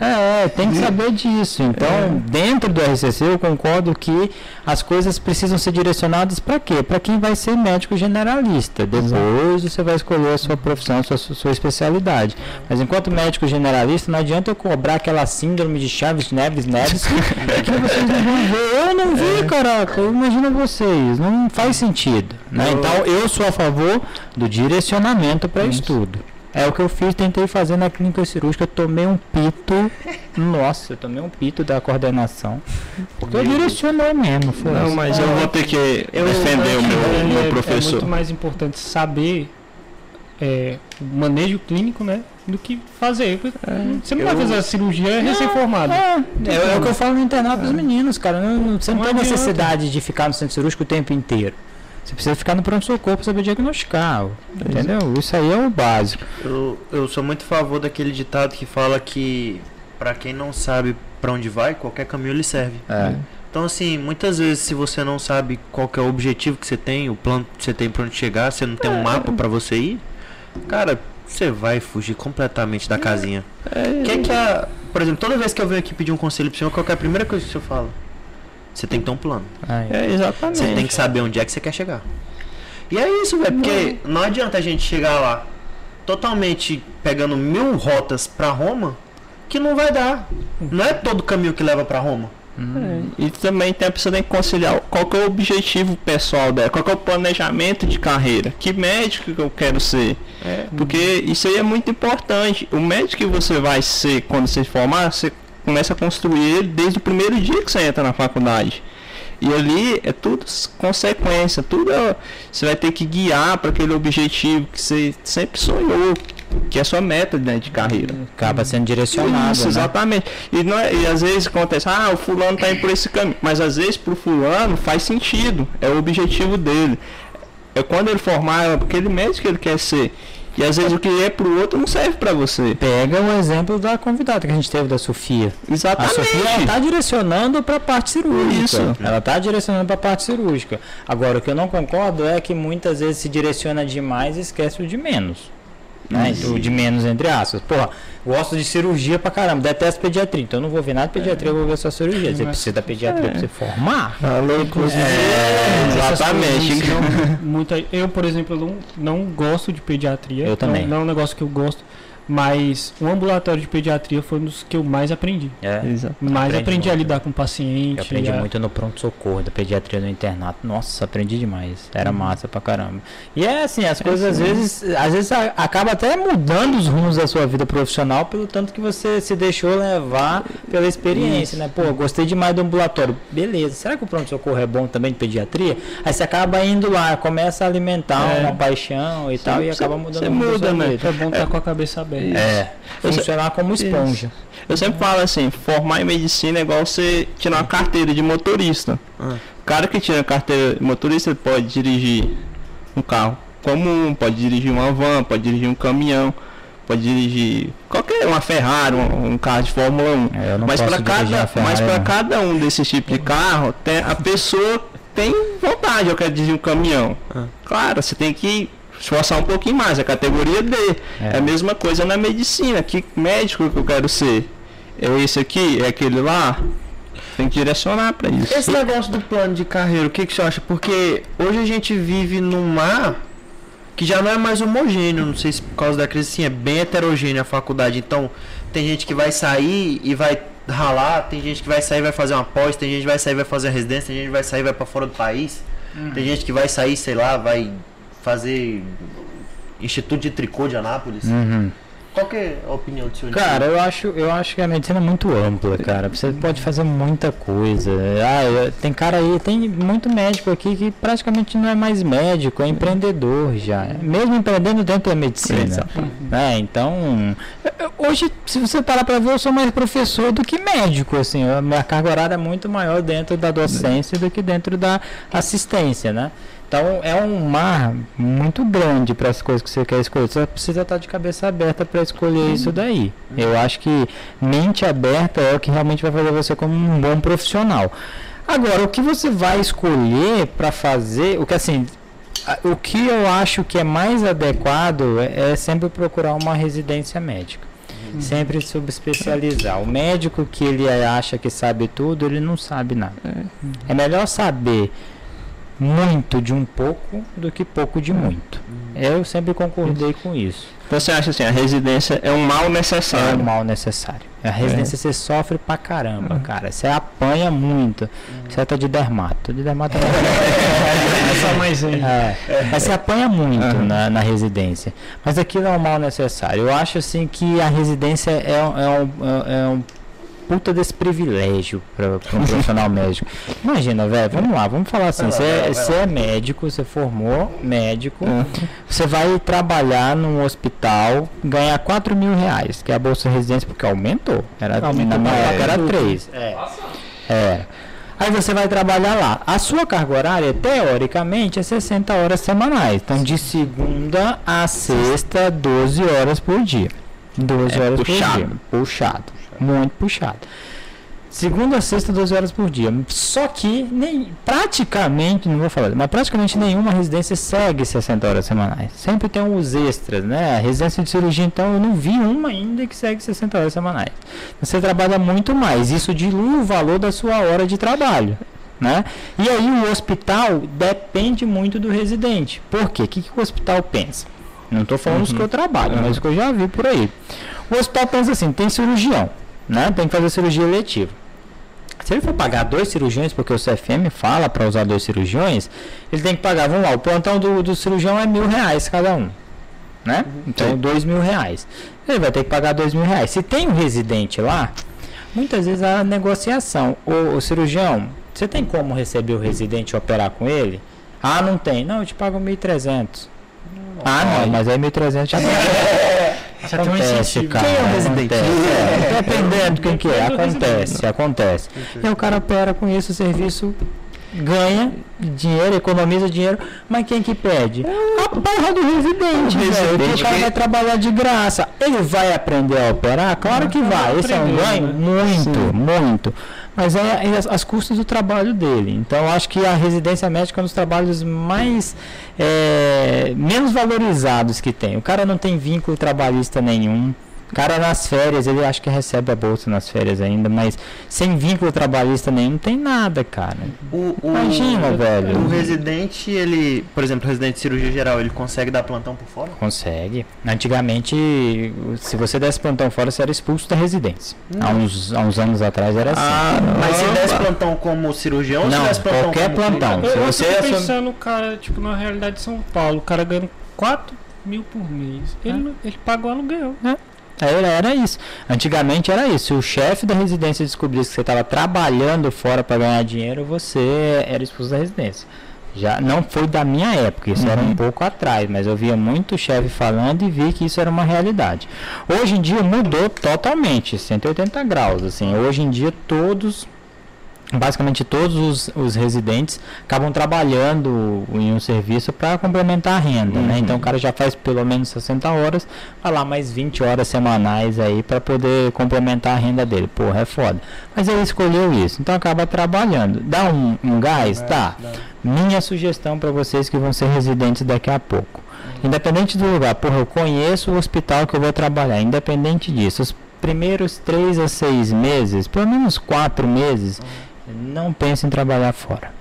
É, é, tem que saber disso. Então, é. dentro do RCC, eu concordo que as coisas precisam ser direcionadas para quê? Para quem vai ser médico generalista. Depois você vai escolher a sua profissão, a sua, sua especialidade. Mas enquanto médico generalista, não adianta eu cobrar aquela síndrome de Chaves Neves Neves que vocês não vão ver. Eu não vi, é. caraca. Imagina vocês. Não faz sentido. Né? Então eu sou a favor do direcionamento para estudo. É o que eu fiz, tentei fazer na clínica cirúrgica, eu tomei um pito. Nossa, eu tomei um pito da coordenação. Porque eu direcionei mesmo. Foi não, mas eu vou ter que eu, defender o meu, meu é, professor. É muito mais importante saber é, manejo clínico, né? Do que fazer. É, você não eu... vai fazer a cirurgia recém-formado. É, é, é, o que eu falo no internato dos meninos, cara. Não, você não, não tem necessidade de ficar no centro cirúrgico o tempo inteiro. Você precisa ficar no pronto-socorro para saber diagnosticar. Entendeu? Isso aí é o básico. Eu, eu sou muito a favor daquele ditado que fala que para quem não sabe para onde vai, qualquer caminho lhe serve. É. Então, assim, muitas vezes, se você não sabe qual é o objetivo que você tem, o plano que você tem para onde chegar, você não tem um é. mapa para você ir, cara, você vai fugir completamente da casinha. É, que é que a por exemplo, toda vez que eu venho aqui pedir um conselho pro senhor, qual que é a primeira coisa que o senhor fala? Você tem que ter um plano. Aí. É, exatamente. Você tem que saber onde é que você quer chegar. E é isso, velho, porque não adianta a gente chegar lá totalmente pegando mil rotas pra Roma, que não vai dar. Não é todo caminho que leva pra Roma. E também tem a pessoa tem que conciliar qual que é o objetivo pessoal dela, qual que é o planejamento de carreira, que médico que eu quero ser. Porque isso aí é muito importante. O médico que você vai ser quando você se formar, você começa a construir ele desde o primeiro dia que você entra na faculdade. E ali é tudo consequência, tudo é- você vai ter que guiar para aquele objetivo que você sempre sonhou, que é a sua meta né, de carreira. Acaba sendo direcionado. Isso, né? exatamente. E, não é- e às vezes acontece, ah, o fulano tá indo por esse caminho. Mas às vezes pro fulano faz sentido. É o objetivo dele. É quando ele formar, é aquele médico que ele quer ser. E às vezes o que é pro outro não serve pra você. Pega o exemplo da convidada que a gente teve da Sofia. A Exatamente. Sofia ela tá direcionando para a parte cirúrgica. Isso. Ela tá direcionando para a parte cirúrgica. Agora o que eu não concordo é que muitas vezes se direciona demais e esquece o de menos. Né? O de menos entre aspas. Porra, gosto de cirurgia pra caramba, detesto pediatria. Então eu não vou ver nada de pediatria, eu vou ver só cirurgia. Você Mas- precisa da pediatria pra você formar. Falou, inclusive. É, exatamente. muita- eu, por exemplo, não, não gosto de pediatria. Eu também. Não, não é um negócio que eu gosto. Mas o ambulatório de pediatria foi um dos que eu mais aprendi. É. Exato. Mais Aprende aprendi a lidar com o paciente. Eu aprendi a- muito no pronto-socorro, da pediatria no internato. Nossa, aprendi demais. Era massa pra caramba. E é assim, as coisas às vezes, às vezes acaba até mudando os rumos da sua vida profissional pelo tanto que você se deixou levar pela experiência, né? Pô, gostei demais do ambulatório. Beleza. Será que o pronto-socorro é bom também de pediatria? Aí você acaba indo lá, começa a alimentar É. uma paixão e tal, e acaba mudando você muda, né? É bom estar com a cabeça aberta. É, Eu sei- funcionar como esponja. Eu sempre falo assim, formar em medicina é igual você tirar uma carteira de motorista. Ah. O cara que tira a carteira de motorista ele pode dirigir um carro comum, pode dirigir uma van, pode dirigir um caminhão, pode dirigir qualquer uma Ferrari, um, um carro de Fórmula 1. É, eu não mas para cada, mas para cada um desses tipos de carro, tem, a pessoa tem vontade, eu quero dirigir um caminhão. Ah. Claro, você tem que esforçar um pouquinho mais, é categoria D. É. É. a mesma coisa na medicina. Que médico que eu quero ser? É esse aqui? É aquele lá? Tem que direcionar para isso. Esse negócio do plano de carreira, o que, que você acha? Porque hoje a gente vive num mar que já não é mais homogêneo, não sei se por causa da crise, sim, é bem heterogêneo a faculdade. Então, tem gente que vai sair e vai ralar, tem gente que vai sair e vai fazer uma pós, tem gente que vai sair e vai fazer a residência, tem gente que vai sair e vai para fora do país, tem gente que vai sair, sei lá, vai fazer Instituto de Tricô de Anápolis. Uhum. Qual que é a opinião do senhor? Cara, eu acho, eu acho que a medicina é muito ampla, cara. Você pode fazer muita coisa. Ah, tem cara aí, tem muito médico aqui que praticamente não é mais médico, é empreendedor já. Mesmo empreendendo dentro da medicina. né? Então, hoje, se você parar pra ver, eu sou mais professor do que médico, assim. A minha carga horária é muito maior dentro da docência do que dentro da assistência, né? Então é um mar muito grande para as coisas que você quer escolher. Você precisa estar de cabeça aberta para escolher isso daí. Eu acho que mente aberta é o que realmente vai fazer você como um bom profissional. Agora, o que você vai escolher para fazer, o que assim, o que eu acho que é mais adequado é, é sempre procurar uma residência médica. Sempre subespecializar. O médico que ele acha que sabe tudo, ele não sabe nada. É melhor saber muito de um pouco do que pouco de muito. Eu sempre concordei com isso. Então você acha assim, a residência é um mal É necessário. o mal necessário. A residência você sofre pra caramba, cara. Você apanha muito. Você tá de dermato. De dermato é Essa mais aí. é, mas você apanha muito Aham. na, na residência. Mas aquilo é um mal necessário. Eu acho assim que a residência é, um- é um, é um puta desse privilégio para um profissional médico. Imagina, velho, vamos lá, vamos falar assim, você é, é médico, você formou médico, você vai trabalhar num hospital, ganhar 4 mil reais, que é a bolsa de residência, porque aumentou. Era, Aumentou na minha época era tudo. 3. É. É. Aí você vai trabalhar lá. A sua carga horária, teoricamente, é 60 horas semanais. Então, de segunda a sexta, 12 horas por dia. 12 É horas puxado. por dia. Puxado. Muito puxado. Segunda a sexta, 12 horas por dia. Só que nem, praticamente, não vou falar, mas praticamente nenhuma residência segue 60 horas semanais. Sempre tem uns extras, né? A residência de cirurgia, então, eu não vi uma ainda que segue 60 horas semanais. Você trabalha muito mais. Isso dilui o valor da sua hora de trabalho. Né? E aí o hospital depende muito do residente. Por quê? O que, que o hospital pensa? Não estou falando uhum. que eu trabalho, uhum. mas o que eu já vi por aí. O hospital pensa assim, tem cirurgião, né? Tem que fazer cirurgia eletiva. Se ele for pagar dois cirurgiões, porque o CFM fala para usar dois cirurgiões, ele tem que pagar, vamos lá, o plantão do, do cirurgião é mil reais cada um. Né? Então, dois mil reais. Ele vai ter que pagar dois mil reais. Se tem um residente lá, muitas vezes a negociação. O, o cirurgião, você tem como receber o residente e operar com ele? Ah, não tem. Não, eu te pago 1.300. Ah, não, mas aí 1.300 já Já acontece, cara. Quem é o residente? É, dependendo quem que é, acontece, acontece. E o cara opera com isso, o serviço ganha dinheiro, economiza dinheiro, mas quem que pede? A porra do residente, o residente o cara vai trabalhar de graça. Ele vai aprender a operar? Claro que vai. Esse é um ganho? Né? Muito, muito mas é, é as, as, custas do trabalho dele. Então, acho que a residência médica é um dos trabalhos mais é, menos valorizados que tem. O cara não tem vínculo trabalhista nenhum. O cara nas férias, ele acha que recebe a bolsa nas férias ainda, mas sem vínculo trabalhista nenhum, não tem nada, cara. O, o, Imagina, velho. O residente, ele, por exemplo, o residente de cirurgia geral, ele consegue dar plantão por fora? Consegue. Antigamente, se você desse plantão fora, você era expulso da residência. Há uns, há uns anos atrás era assim. Ah, mas se desse plantão como cirurgião não, ou se desse plantão qualquer como plantão. Eu, se você eu tô pensando, cara, tipo, na realidade de São Paulo, o cara ganha 4 mil por mês. Ele, é. ele paga o aluguel. É. Era, era isso. Antigamente era isso. Se o chefe da residência descobrisse que você estava trabalhando fora para ganhar dinheiro, você era expulso da residência. Já não foi da minha época, isso uhum. era um uhum. pouco atrás, mas eu via muito chefe falando e vi que isso era uma realidade. Hoje em dia mudou totalmente, 180 graus. Assim, hoje em dia todos basicamente todos os, os, residentes acabam trabalhando em um serviço para complementar a renda, né? uhum. né? Então o cara já faz pelo menos 60 horas, vai lá mais 20 horas semanais aí para poder complementar a renda dele. Porra, é foda. Mas ele escolheu isso, então acaba trabalhando. Dá um, um gás? É, tá. Minha sugestão para vocês que vão ser residentes daqui a pouco. Uhum. Independente do lugar, porra, eu conheço o hospital que eu vou trabalhar, independente disso. Os primeiros 3 a 6 meses, pelo menos 4 meses, uhum não pense em trabalhar fora.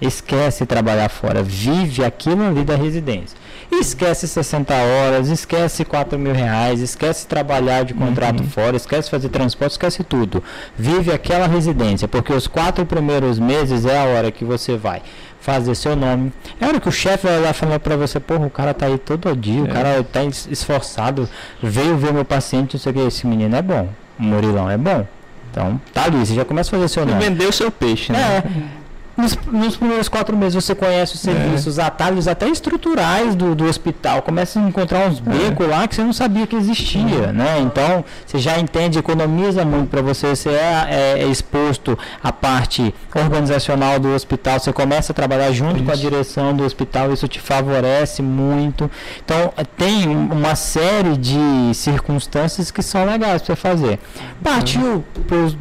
Esquece trabalhar fora. Vive aquilo ali da residência. Esquece 60 horas, esquece 4 mil reais, esquece trabalhar de contrato uhum. fora, esquece fazer transporte, esquece tudo. Vive aquela residência, porque os quatro primeiros meses é a hora que você vai fazer seu nome. É a hora que o chefe vai lá falar pra você, porra, o cara tá aí todo dia, é. o cara tá esforçado, veio ver meu paciente, não sei o que, esse menino é bom, o Murilão é bom. Então, tá ali, você já começa a fazer seu nome. Vender o seu peixe, né? É. Nos, nos, primeiros quatro meses você conhece os serviços, é. os atalhos até estruturais do, do hospital. Começa a encontrar uns é. becos é. lá que você não sabia que existia, né? Então você já entende, economiza muito para você. Você é, é, exposto à parte organizacional do hospital. Você começa a trabalhar junto isso. com a direção do hospital. Isso te favorece muito. Então tem uma série de circunstâncias que são legais para fazer. Partiu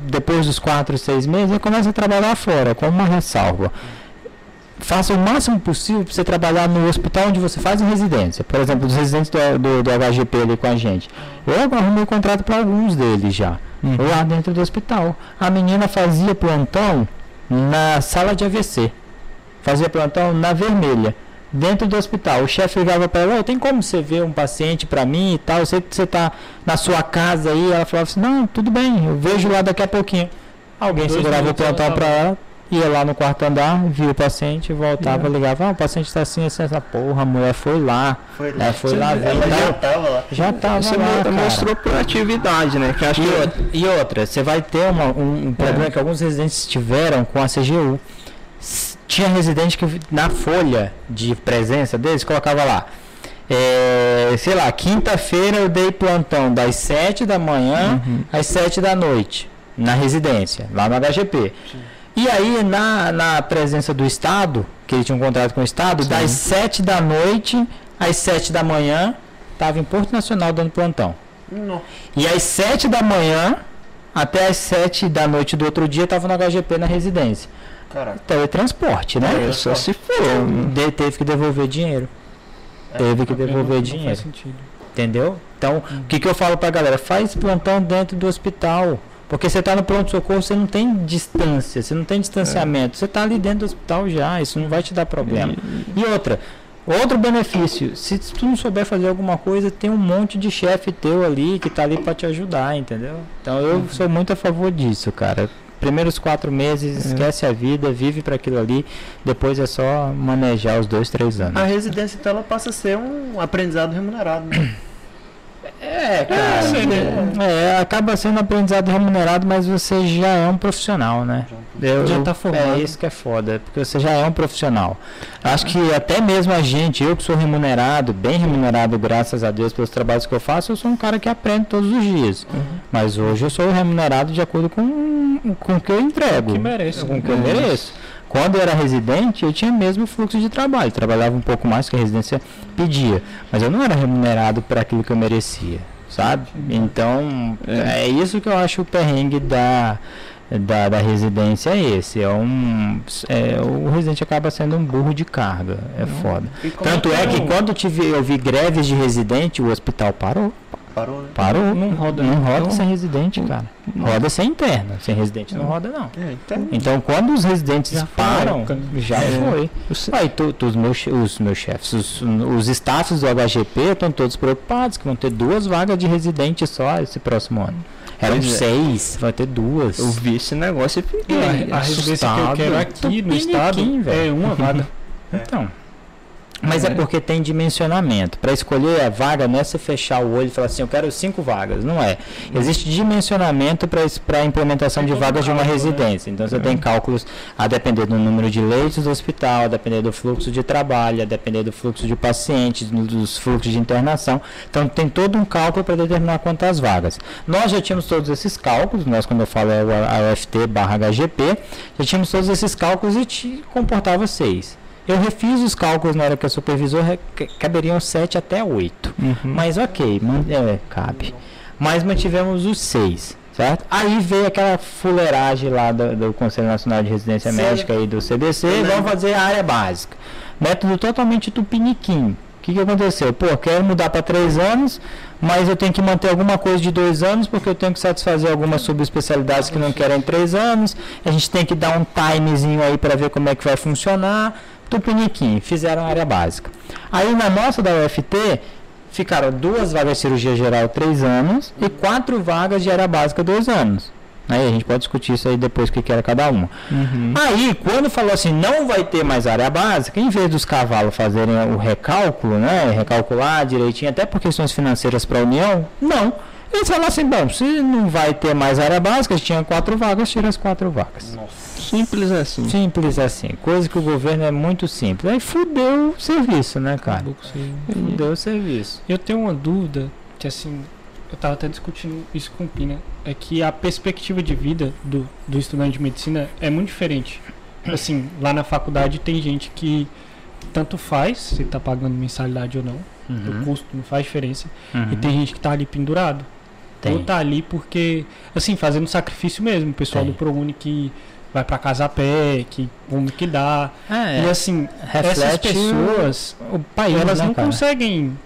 depois dos quatro, seis meses, e começa a trabalhar fora com uma ressalva Faça o máximo possível para você trabalhar no hospital onde você faz residência. Por exemplo, os residentes do, do, do HGP ali com a gente. Eu arrumei contrato para alguns deles já. Uhum. Lá dentro do hospital. A menina fazia plantão na sala de AVC. Fazia plantão na vermelha dentro do hospital. O chefe ligava para ela, oh, tem como você ver um paciente para mim e tal? Eu sei que você está na sua casa aí. Ela falava assim, não, tudo bem, eu vejo lá daqui a pouquinho. Alguém segurava o plantão para ela, ia lá no quarto andar, via o paciente, voltava, ligava, ah, o paciente está assim, assim, essa porra, a mulher foi lá. Foi lá, é, foi lá ver. Ela já estava lá. Já estava Você lá, mostrou proatividade, né? Que acho e, que... outra, e outra, você vai ter uma, um, um problema é. que alguns residentes tiveram com a CGU. Tinha residente que na folha de presença deles colocava lá. É, sei lá, quinta-feira eu dei plantão das 7 da manhã uhum. às 7 da noite na residência, lá no HGP. Sim. E aí, na, na presença do Estado, que ele tinha um contrato com o Estado, Sim. das 7 da noite às 7 da manhã, estava em Porto Nacional dando plantão. Não. E às 7 da manhã Até as 7 da noite do outro dia tava no HGP na residência. Caraca. Teletransporte, né? É, só se for. De- teve que devolver dinheiro. Teve que Não- devolver não dinheiro. sentido. Entendeu? Então, o que, que eu falo pra galera? Faz plantão dentro do hospital. Porque você tá no pronto-socorro, você não tem distância, você não tem distanciamento. Você tá ali dentro do hospital já, isso não vai te dar problema. E outra, outro benefício, se tu não souber fazer alguma coisa, tem um monte de chefe teu ali que tá ali pra te ajudar, entendeu? Então eu sou muito a favor disso, cara. Primeiros quatro meses, esquece a vida, vive para aquilo ali, depois é só manejar os dois, três anos. A residência então ela passa a ser um aprendizado remunerado, né? É, cara. sei, né? É, acaba sendo aprendizado remunerado, mas você já é um profissional, né? Eu- Já tá formado. É isso que é foda, porque você já é um profissional. Acho que até mesmo a gente, eu que sou remunerado, bem remunerado, graças a Deus, pelos trabalhos que eu faço, eu sou um cara que aprende todos os dias. Mas hoje eu sou remunerado de acordo com, com o que eu entrego. Que merece. Com o que eu mereço. Quando eu era residente, eu tinha mesmo fluxo de trabalho. Trabalhava um pouco mais que a residência pedia. Mas eu não era remunerado por aquilo que eu merecia, sabe? Então, é, isso que eu acho o perrengue da, da, da residência é esse. É um, é, o residente acaba sendo um burro de carga. É foda. Tanto é que quando tive, eu vi greves de residente, o hospital parou. Parou, né? Parou. Não roda, Não roda Então- sem residente, cara. Roda sem interno. Sem residente não roda, não. É, então, Então, quando os residentes Já param, já foi. Aí, tu, tu- os, meus, os meus chefes, os, os staffs do HGP estão todos preocupados que vão ter duas vagas de residente só esse próximo ano. Eram Pois é. seis, vai ter duas. Eu vi esse negócio e fiquei A, a residência que eu quero aqui no estado velho. é uma vaga. Então. Mas é porque tem dimensionamento. Para escolher a vaga não é você fechar o olho e falar assim, eu quero cinco vagas. Não é. Existe dimensionamento para a implementação de todo vagas de uma né? residência. Então você tem cálculos a depender do número de leitos do hospital, a depender do fluxo de trabalho, a depender do fluxo de pacientes, do- dos fluxos de internação. Então tem todo um cálculo para determinar quantas vagas. Nós já tínhamos todos esses cálculos, nós quando eu falo é o AFT barra HGP, já tínhamos todos esses cálculos e te comportava seis. Eu refiz os cálculos na hora que eu supervisor, caberiam 7 até 8. Mas ok, man- é, cabe. Mas mantivemos os 6, certo? Aí veio aquela fuleiragem lá do, do Conselho Nacional de Residência Sim. Médica e do CDC, vamos lembro. fazer a área básica. Método totalmente tupiniquim. O que, que aconteceu? Pô, quero mudar para 3 anos, mas eu tenho que manter alguma coisa de 2 anos, porque eu tenho que satisfazer algumas subespecialidades que não querem 3 anos. A gente tem que dar um timezinho aí para ver como é que vai funcionar. Tupiniquim, fizeram a área básica. Aí na nossa da UFT, ficaram duas vagas de cirurgia geral 3 anos e quatro vagas de área básica 2 anos. Aí a gente pode discutir isso aí depois o que que era cada uma. Aí, quando falou assim, não vai ter mais área básica, em vez dos cavalos fazerem o recálculo, né? Recalcular direitinho, até por questões financeiras para a União, não. Eles falaram assim, bom, se não vai ter mais área básica, tinha quatro vagas, tira as quatro vagas. Simples assim. Simples assim. Coisa que o governo é muito simples. Aí fudeu o serviço, né, cara? Fudeu o serviço. Eu tenho uma dúvida que assim, eu tava até discutindo isso com o Pina, é que a perspectiva de vida do, do estudante de medicina é muito diferente. Assim, lá na faculdade tem gente que tanto faz se tá pagando mensalidade ou não, o custo não faz diferença, Uhum. e tem gente que tá ali pendurado. Tem. Ou tá ali porque, assim, fazendo sacrifício mesmo, o pessoal Tem. do ProUni que vai pra casa a pé, que como que dá. É, E assim, essas pessoas o país, elas né, não conseguem,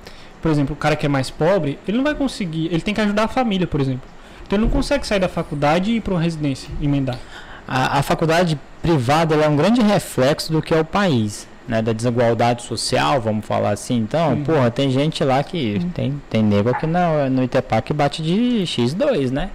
por exemplo, o cara que é mais pobre, ele não vai conseguir, ele tem que ajudar a família, por exemplo. Então ele não consegue sair da faculdade e ir para uma residência, emendar. A, a faculdade privada ela é um grande reflexo do que é o país, né? Da desigualdade social, vamos falar assim. Então, Uhum. porra, tem gente lá que tem, tem nego aqui no, no Itepá que bate de X2, né?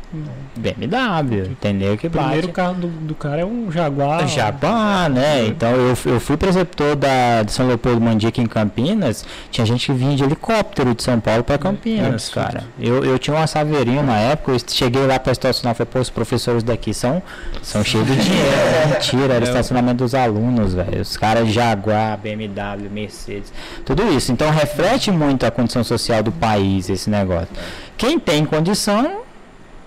BMW, tem nego que O primeiro bate. carro do, do cara é um Jaguar. Jaguar, né? Então eu, eu fui preceptor da, de São Leopoldo Mandica em Campinas. Tinha gente que vinha de helicóptero de São Paulo para Campinas, absurdo. cara. Eu, eu tinha uma saveirinha na época. Eu cheguei lá para estacionar. Falei, pô, os professores daqui são, são cheios de dinheiro. É Mentira, era o estacionamento dos alunos, velho. Os caras Jaguar, BMW, Mercedes, tudo isso. Então reflete muito a condição social do país esse negócio. Quem tem condição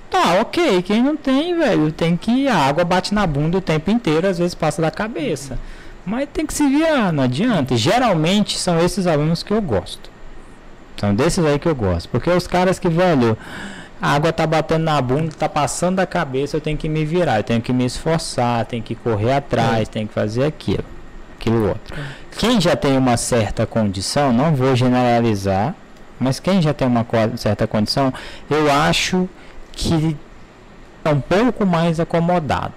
Tá, ok. Quem não tem, velho, tem que. A água bate na bunda o tempo inteiro, às vezes passa da cabeça. Mas tem que se virar, não adianta. Geralmente são esses alunos que eu gosto. São desses aí que eu gosto. Porque os caras que, velho. A água tá batendo na bunda, tá passando da cabeça, eu tenho que me virar, eu tenho que me esforçar, tenho que correr atrás, tenho que fazer aquilo, aquilo outro. Quem já tem uma certa condição, não vou generalizar, mas quem já tem uma certa condição, eu acho que é um pouco mais acomodado.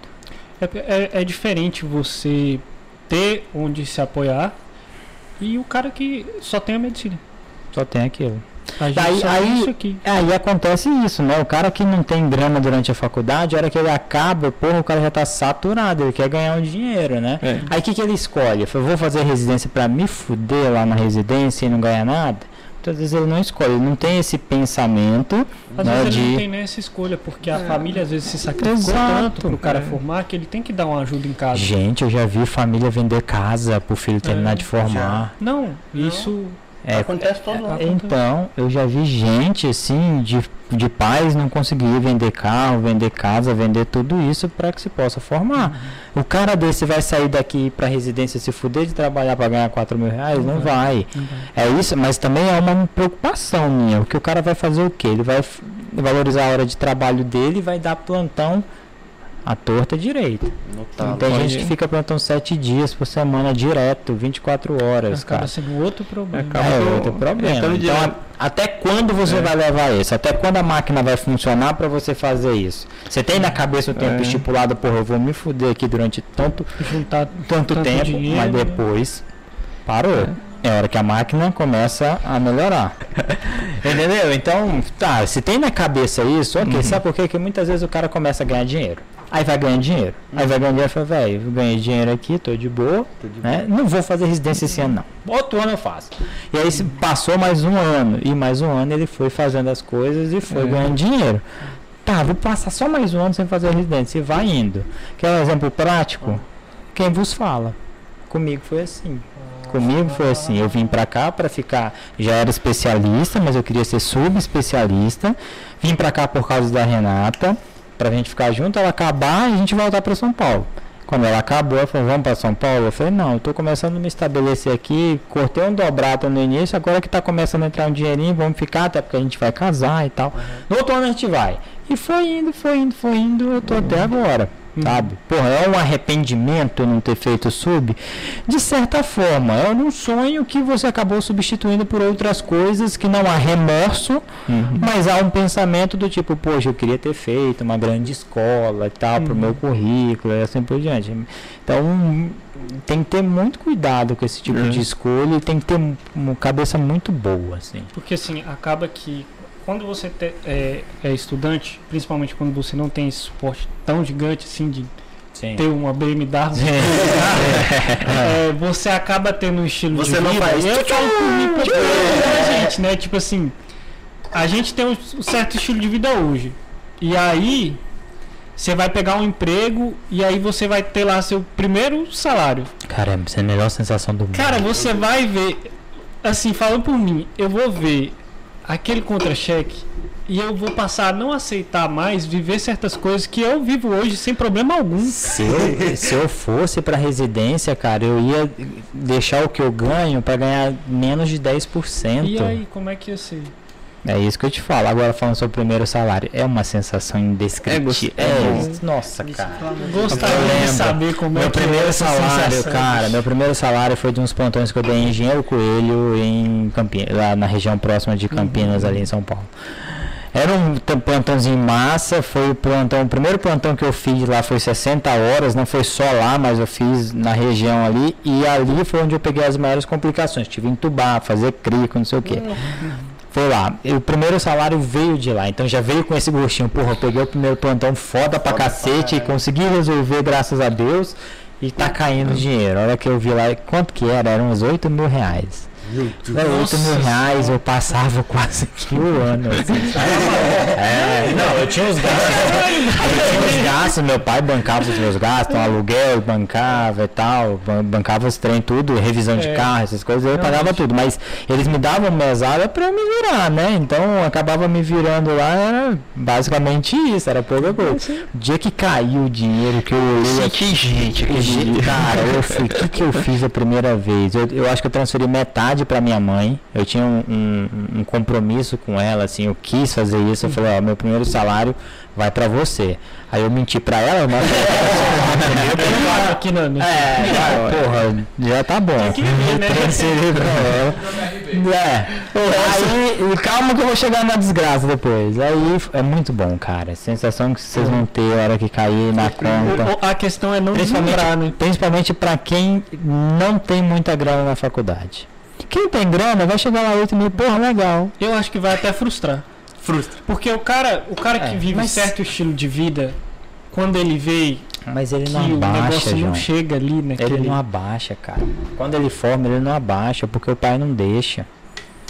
É, é, é diferente você ter onde se apoiar e o cara que só tem a medicina. Só tem aquilo. A gente Daí- aí- tem aqui. Aí acontece isso, né? O cara que não tem grana durante a faculdade, a hora que ele acaba, porra, o cara já tá saturado, ele quer ganhar um dinheiro, né? É. Aí o que, que ele escolhe? Fala, vou fazer residência pra me fuder lá na residência e não ganhar nada? Muitas vezes ele não escolhe, ele não tem esse pensamento Às né, vezes ele não de. tem nem essa escolha, porque a família às vezes se sacrificou Exato. tanto pro cara É. formar que ele tem que dar uma ajuda em casa. Gente, eu já vi família vender casa pro filho terminar É, de formar. Não, isso É, Acontece todo ano. Então, eu já vi gente assim, de, de pais não conseguir vender carro, vender casa, vender tudo isso para que se possa formar. O cara desse vai sair daqui para residência se fuder de trabalhar para ganhar 4 mil reais? Não, vai. É isso, mas também é uma preocupação minha. Porque o cara vai fazer o quê? Ele vai valorizar a hora de trabalho dele e vai dar plantão à torta direita. No talo. Tem gente que fica plantão 7 dias por semana direto, 24 horas, acaba cara. sendo outro problema. Acaba É com- outro problema. Então, a- até quando você É. vai levar isso? Até quando a máquina vai funcionar para você fazer isso? Você tem na cabeça o tempo É. estipulado, porra, eu vou me fuder aqui durante tanto, Juntar tanto, Tanto tempo, dinheiro, mas né? depois parou. É hora que a máquina começa a melhorar. Entendeu? Então, tá, se tem na cabeça isso, ok, Uhum. sabe por quê? Porque muitas vezes o cara começa a ganhar dinheiro. Aí vai ganhar dinheiro. Aí vai ganhar dinheiro e fala, velho, ganhei dinheiro aqui, tô de boa, né? Não vou fazer residência esse ano, não. Outro ano eu faço. E aí passou mais um ano. E mais um ano ele foi fazendo as coisas e foi É. ganhando dinheiro. Tá, vou passar só mais um ano sem fazer residência. E vai indo. Quer um exemplo prático? Quem vos fala? Comigo foi assim. Comigo foi assim, eu vim pra cá pra ficar, já era especialista, mas eu queria ser subespecialista. Vim pra cá por causa da Renata, pra gente ficar junto, ela acabar e a gente voltar pra São Paulo. Quando ela acabou, ela falou, vamos pra São Paulo? Eu falei, não, eu tô começando a me estabelecer aqui, cortei um dobrado no início, agora que tá começando a entrar um dinheirinho, vamos ficar, até porque a gente vai casar e tal. No outro ano a gente vai. E foi indo, foi indo, foi indo, eu tô até agora. Sabe? Porra, é um arrependimento não ter feito sub? De certa forma, é um sonho que você acabou substituindo por outras coisas que não há remorso, mas há um pensamento do tipo, poxa, eu queria ter feito uma grande escola e tal, pro meu currículo e assim por diante. Então, tem que ter muito cuidado com esse tipo É. de escolha e tem que ter um- uma cabeça muito boa, assim. Porque assim, acaba que quando você te- é, é estudante, principalmente quando você não tem esse suporte tão gigante assim de Sim. ter uma BMW, é, você acaba tendo um estilo Você de não vida. faz e eu falo por mim, pra gente, né? Tipo assim, a gente tem um certo estilo de vida hoje. E aí você vai pegar um emprego e aí você vai ter lá seu primeiro salário. Cara, essa é a melhor sensação do mundo. Cara, você vai ver, assim, falando por mim, eu vou ver aquele contra-cheque e eu vou passar a não aceitar mais viver certas coisas que eu vivo hoje sem problema algum. Se eu, se eu fosse pra residência, cara, eu ia deixar o que eu ganho pra ganhar menos de 10%. E aí, como é que ia ser? É isso que eu te falo. Agora falando sobre o primeiro salário, é uma sensação indescritível. gost- é É, nossa, cara. Gostaria de saber como é Meu que é primeiro salário, cara, meu primeiro salário foi de uns plantões que eu dei em Engenheiro Coelho, em Campinas, lá na região próxima de Campinas, ali em São Paulo. Era um plantãozinho massa, foi o plantão, o primeiro plantão que eu fiz lá foi 60 horas, não foi só lá, mas eu fiz na região ali, e ali foi onde eu peguei as maiores complicações, tive que entubar, fazer crico, não sei o que. Foi lá. E o primeiro salário veio de lá. Então já veio com esse gostinho. Porra, eu peguei o primeiro plantão foda pra cacete e consegui resolver, graças a Deus. E tá caindo dinheiro. A hora que eu vi lá, quanto que era? Eram uns 8 mil reais. Era 8 mil reais, eu passava quase que o ano. assim? É, não, eu tinha os gastos. Eu tinha os gastos, meu pai bancava os meus gastos, um aluguel, bancava e tal, ban- bancava os trem, tudo, revisão de É. carro, essas coisas, eu pagava tudo. Mas eles me davam mesada pra eu me virar, né? Então eu acabava me virando lá, era basicamente isso, era pouca coisa. O dia que caiu o dinheiro, que eu olhei Senti gente aquele Gente. Cara, eu fui, o que, que eu fiz a primeira vez? Eu, eu acho que eu transferi metade faculdade para minha mãe. Eu tinha um, um, um, compromisso com ela, assim, eu quis fazer isso. Eu falei, ó, meu primeiro salário vai para você. Aí eu menti para ela, mas aqui no, no é, porra, já tá bom. Né? Transferi pra ela. É. Aí, calma que eu vou chegar na desgraça depois. Aí é muito bom, cara. Sensação que vocês vão ter a hora que cair na conta. A questão é não principalmente, deslumbrar, né? Principalmente para quem não tem muita grana na faculdade. Quem tem grana vai chegar lá 8 mil, porra, legal. Eu acho que vai até frustrar. Frustra. Porque o cara, o cara que É, vive mas- certo estilo de vida, quando ele vê Mas ele que não o abaixa, negócio João. não chega ali, né? Ele não abaixa, cara. Quando ele forma, ele não abaixa, porque o pai não deixa.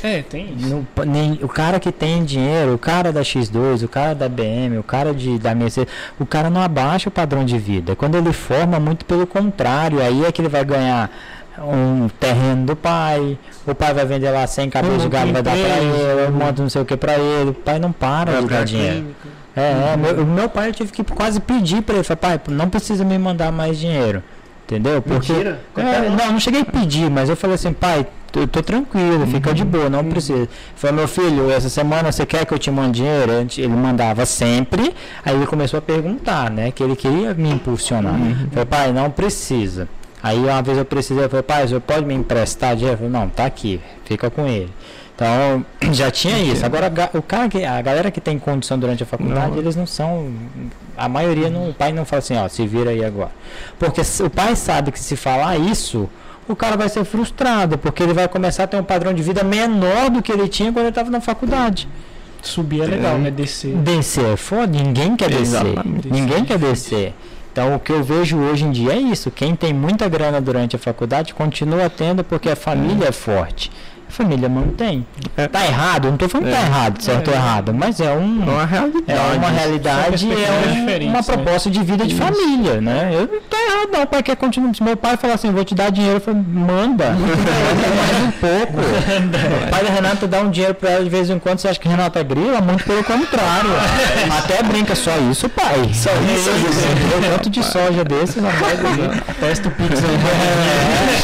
É, tem isso. Não- nem, o cara que tem dinheiro, o cara da X2, o cara da BM, o cara de, da Mercedes, o cara não abaixa o padrão de vida. Quando ele forma, muito pelo contrário, aí é que ele vai ganhar um terreno do pai, o pai vai vender lá 100 cabeças de gado, vai dar pra ele, monta não sei o que pra ele, o pai não para de dar dinheiro. É, é, meu, o meu pai eu tive que quase pedir pra ele, falei, pai, não precisa me mandar mais dinheiro. Entendeu? Porque. Mentira? É, não, não cheguei a pedir, mas eu falei assim, pai, eu tô tranquilo, fica de boa, não precisa. Falei, meu filho, essa semana você quer que eu te mande dinheiro? Ele mandava sempre, aí ele começou a perguntar, né? Que ele queria me impulsionar. Falei, pai, não precisa. Aí uma vez eu precisei, eu falei, pai, você pode me emprestar dinheiro? Eu falei, não, tá aqui, fica com ele. Então, já tinha isso. Agora, o cara que, a galera que tem condição durante a faculdade, eles não são. A maioria, não, o pai não fala assim, ó, se vira aí agora. Porque o pai sabe que se falar isso, o cara vai ser frustrado, porque ele vai começar a ter um padrão de vida menor do que ele tinha quando ele estava na faculdade. Subir é legal, né? Descer. Descer é foda, ninguém quer descer. Ninguém quer descer. Então o que eu vejo hoje em dia é isso. Quem tem muita grana durante a faculdade continua tendo porque a família é forte. A família mantém. Tá errado, não tô falando que tá É. errado, certo ou errado, mas é um. É uma realidade. É uma realidade, é um- uma né? proposta de vida de família, né? Eu não tô errado, não. O pai quer continuar. Se meu pai falar assim, vou te dar dinheiro, eu falo, manda. manda mais um pouco. o pai da Renata dá um dinheiro pra ela de vez em quando, você acha que Renata é grila? Muito pelo contrário. Até brinca, só isso, pai. Só isso, Eu quanto de soja desse, rapaz. Testa o pix aí.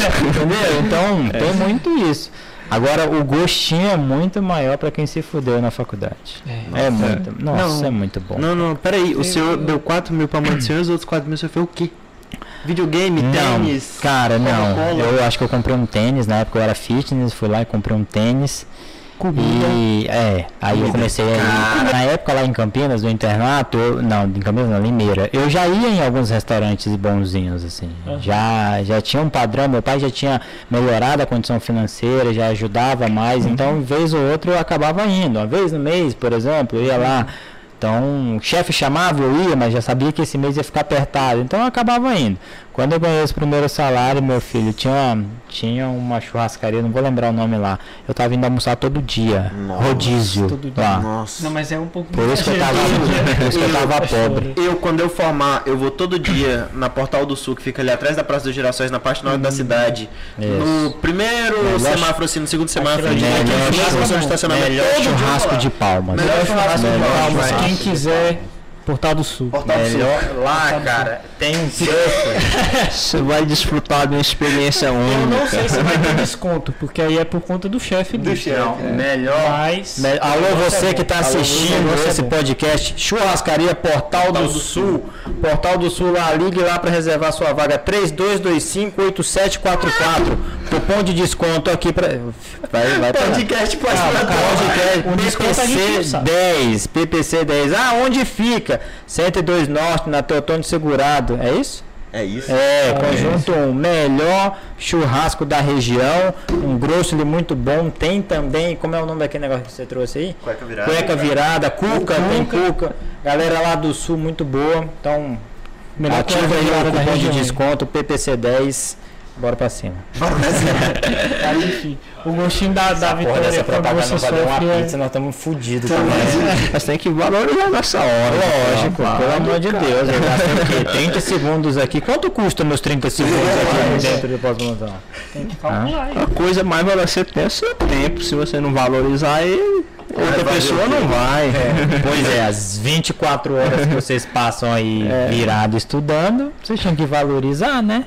É, entendeu? Então, tem muito isso. Agora, o gostinho é muito maior pra quem se fudeu na faculdade. É, muito. Nossa, Não. é muito bom. Não, não, peraí. O senhor deu 4 mil pra mãe do senhor e os outros 4 mil você fez o quê? Videogame, Não, tênis? cara, não. Eu acho que eu comprei um tênis, na época eu era fitness, fui lá e comprei um tênis. E é, aí eu comecei a ir. Na época lá em Campinas, do internato, eu, não, em Campinas não, Limeira, eu já ia em alguns restaurantes bonzinhos, assim. Já, já tinha um padrão, meu pai já tinha melhorado a condição financeira, já ajudava mais, então, vez ou outra eu acabava indo. Uma vez no mês, por exemplo, eu ia lá. Então, o chefe chamava, eu ia, mas já sabia que esse mês ia ficar apertado. Então, eu acabava indo. Quando eu ganhei esse primeiro salário, meu filho, tinha, tinha uma churrascaria, não vou lembrar o nome lá. Eu tava indo almoçar todo dia. Nossa, rodízio todo dia. lá. Nossa. Não, mas é um pouco Por isso que eu tava, por isso que eu tava pobre. Eu, quando eu formar, eu vou todo dia na Portal do Sul, que fica ali atrás da Praça dos Girassóis, na parte norte da cidade. Isso. No primeiro Melhor- semáforo, assim, no segundo semáforo, de melhor de churrasco- estacionamento. melhor churrasco de palmas. Melhor churrasco de Melhor palmas. Quem quiser, Portal do Sul. Portal do Sul. Melhor lá, cara, tem um preço. Você vai desfrutar de uma experiência Eu única. não sei se vai ter desconto, porque aí é por conta do chefe Do chefe. é. Melhor. Mas. Me- Alô, você que está Alô, assistindo você é esse bom. podcast, Churrascaria Portal do Sul. Portal do Sul lá, ligue lá para reservar sua vaga 32258744. Cupom de desconto aqui para vai vai pra. Podcast pode Ah, podcast, PPC sabe. 10, PPC 10. Ah, onde fica? 102 Norte, na Teotônio Segurado. É isso? É isso. É, conjunto um melhor churrasco da região, um grosso muito bom. Tem também, como é o nome daquele negócio que você trouxe aí? Cueca virada. Cueca virada, cuca, tem cuca. Galera lá do sul muito boa. Então, Melhor ativa aí o cupom de desconto, PPC 10. Bora pra cima. Aí, enfim, o gostinho da, da Porra, vitória dessa quando propaganda não uma sofre é- pizza, nós estamos fodidos também. Mas tem que valorizar nessa hora. Lógico, Claro, pelo amor de cara. Deus, eu gastei o quê? 30 segundos aqui. Quanto custa meus 30 segundos aqui dentro do pós-montão? Tem que calcular aí. A coisa mais valiosa que você tem é o seu tempo. Se você não valorizar ele, outra pessoa não vai. Pois é, as 24 horas que vocês passam aí virado estudando, vocês tinham que valorizar, né?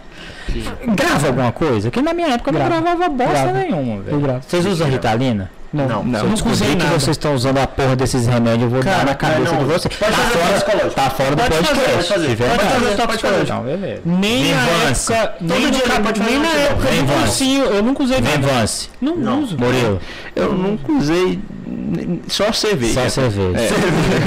Grava alguma coisa? Que na minha época eu não Grava. gravava bosta Grava. nenhuma, velho. Vocês usam Ritalina? Não, Não, não, Se eu descobrir que nada. vocês estão usando a porra desses remédios, eu vou dar na cabeça não, de vocês. pode tá, fazer fora, tá fora do Pode fazer, podcast. pode fazer. Se tiver, Pode fazer. Então, beleza. Nem Vem na Vance. época, nem, Todo no, dia pode fazer nem na época Vem do cursinho, eu nunca usei Vem. Vance. Não, Não. uso. Murilo, Eu nunca usei só cerveja. só cerveja.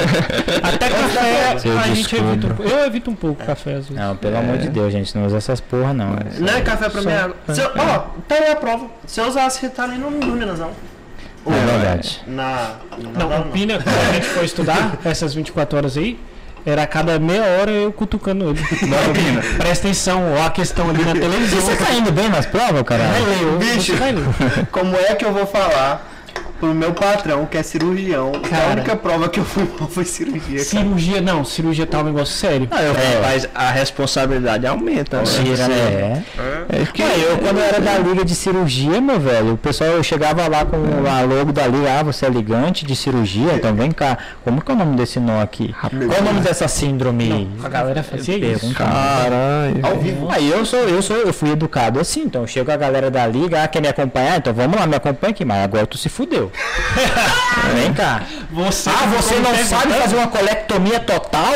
Até café Eu a gente evita um pouco. Eu evito um pouco café às vezes. Não, pelo amor de Deus, gente, não usa essas porra, não. Não é café pra Só- mim. é- Ó, tá aí a prova. Se eu usasse Ritalina, eu não dormia na zão. É verdade. Na. Não, na o Pina, quando a gente foi estudar, essas 24 horas aí, era a cada meia hora eu cutucando ele. Presta atenção, ó, a questão ali na televisão. Você tá indo bem nas provas, cara? Eu- Bicho. ler. Como é que eu vou falar pro meu patrão, que é cirurgião, que a Cara. única prova que eu fui mal foi cirurgia, cara. Cirurgia, não, cirurgia tá um negócio sério. Ah, eu, É. Mas a responsabilidade aumenta. né? Tira, né? É que Ué, eu quando eu era da liga de cirurgia, meu velho, o pessoal eu chegava lá com a logo da liga, ah, você é ligante de cirurgia, então vem cá. Como que é o nome desse nó aqui? Qual é o nome dessa síndrome? A galera fazia isso. Caralho. Ao vivo. Aí eu sou, eu sou, eu fui educado assim, então eu chego a galera da liga, ah, quer me acompanhar? Então vamos lá, me acompanha aqui, mas agora tu se fudeu. Vem cá. Você, Ah, você não sabe fazer uma colectomia total?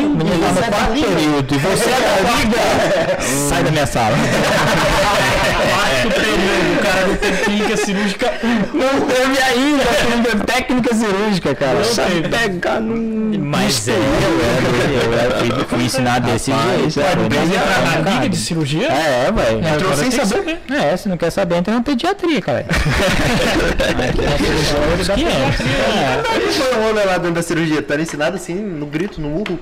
Menino lá no é quarto período. E você é da liga? Sai da minha sala. quarto período, o cara não tem clínica cirúrgica. Não teve ainda técnica, técnica cirúrgica, cara. Não Sabe teve. pegar num. Mas é, eu, eu, eu, fui, fui ensinar desse jeito. é, na- entrar na liga de cirurgia? É, velho. Entrou sem saber. É, se não quer saber, entra na pediatria, cara. que é. Como foi o rolê lá dentro da cirurgia? Tu era ensinado assim, no grito, no murro?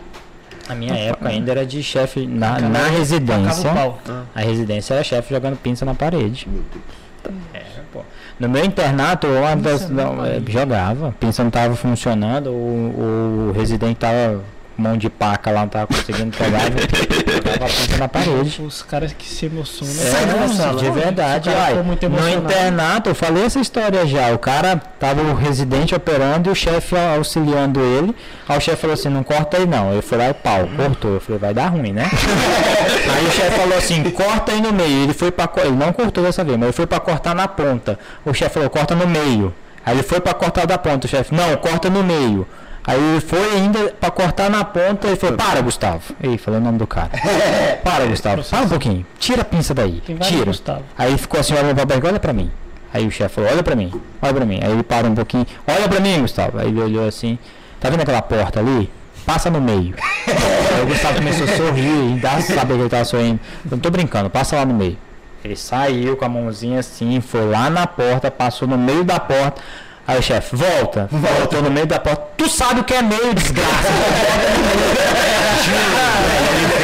Na minha época ainda era de chefe na, na residência. pau. A residência era chefe jogando pinça na parede. É, pô. No meu internato, uma das, não, jogava, pinça não tava funcionando, o, o residente tava com mão de paca lá, não tava conseguindo pegar, jogava a pinça na parede. Os caras que se emocionam. É, nossa, de verdade. Ai, no internato, eu falei essa história já. O cara tava o residente operando e o chefe auxiliando ele. Aí o chefe falou assim: não corta aí não. Eu fui lá e pau, cortou. Eu falei: vai dar ruim, né? aí o chefe falou assim: corta aí no meio. Ele foi pra. co- Ele não cortou dessa vez, mas ele foi pra cortar na ponta. O chefe falou: corta no meio. Aí ele foi pra cortar da ponta. O chefe: não, corta no meio. Aí ele foi ainda pra cortar na ponta e falou: Para, Gustavo. Ei, falei o nome do cara. Para, Gustavo. Para um pouquinho. Tira a pinça daí. Tira. Gustavo. Aí ficou assim, olha pra barriga, olha pra mim. Aí o chefe falou, olha pra mim, olha pra mim. Aí ele parou um pouquinho, olha pra mim, Gustavo. Aí ele olhou assim, tá vendo aquela porta ali? Passa no meio. Aí o Gustavo começou a sorrir, e dá pra saber que ele tava sorrindo. Eu não tô brincando, passa lá no meio. Ele saiu com a mãozinha assim, foi lá na porta, passou no meio da porta. Aí o chefe, volta, voltou no meio da porta. Tu sabe o que é meio, desgraça.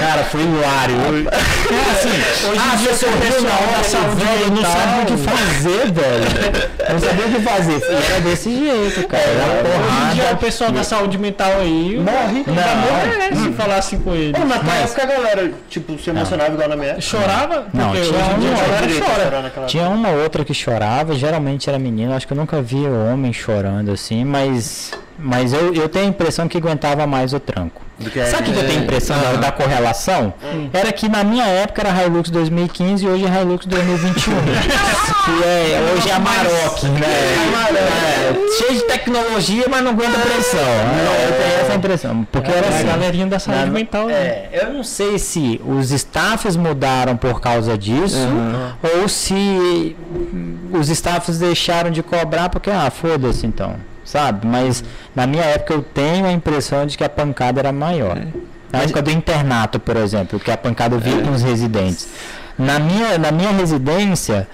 Cara, foi hilário. É assim, hoje ah, você sorriu na hora, saúde velho, não sabia o que fazer, velho. Não sabia o que fazer. Era desse jeito, cara. Era Hoje em dia o porrada. pessoal da saúde mental aí Morre. Não, Não. não se falar assim com ele. Pô, na tua época a galera, tipo, se emocionava igual na minha época. Chorava? Não, Porque tinha hoje em dia uma chora. naquela Tinha uma outra que chorava, geralmente era menino, acho que eu nunca vi homem chorando assim, mas mas eu, eu tenho a impressão que aguentava mais o tranco. Que Sabe o que eu tenho a impressão da- da correlação? Hum. Era que na minha época era Hilux 2015 e hoje é Hilux 2021. que é, hoje é a Maroc, né? É, cheio de tecnologia, mas não aguenta pressão. É, eu tenho essa impressão. Porque era É a assim. galerinha da saúde mental. né? É, eu não sei se os staffs mudaram por causa disso ou se os staffs deixaram de cobrar porque, ah, foda-se então, sabe? Mas na minha época eu tenho a impressão de que a pancada era maior. Na época do internato, por exemplo, que a pancada vinha com os residentes. Na minha, na minha residência,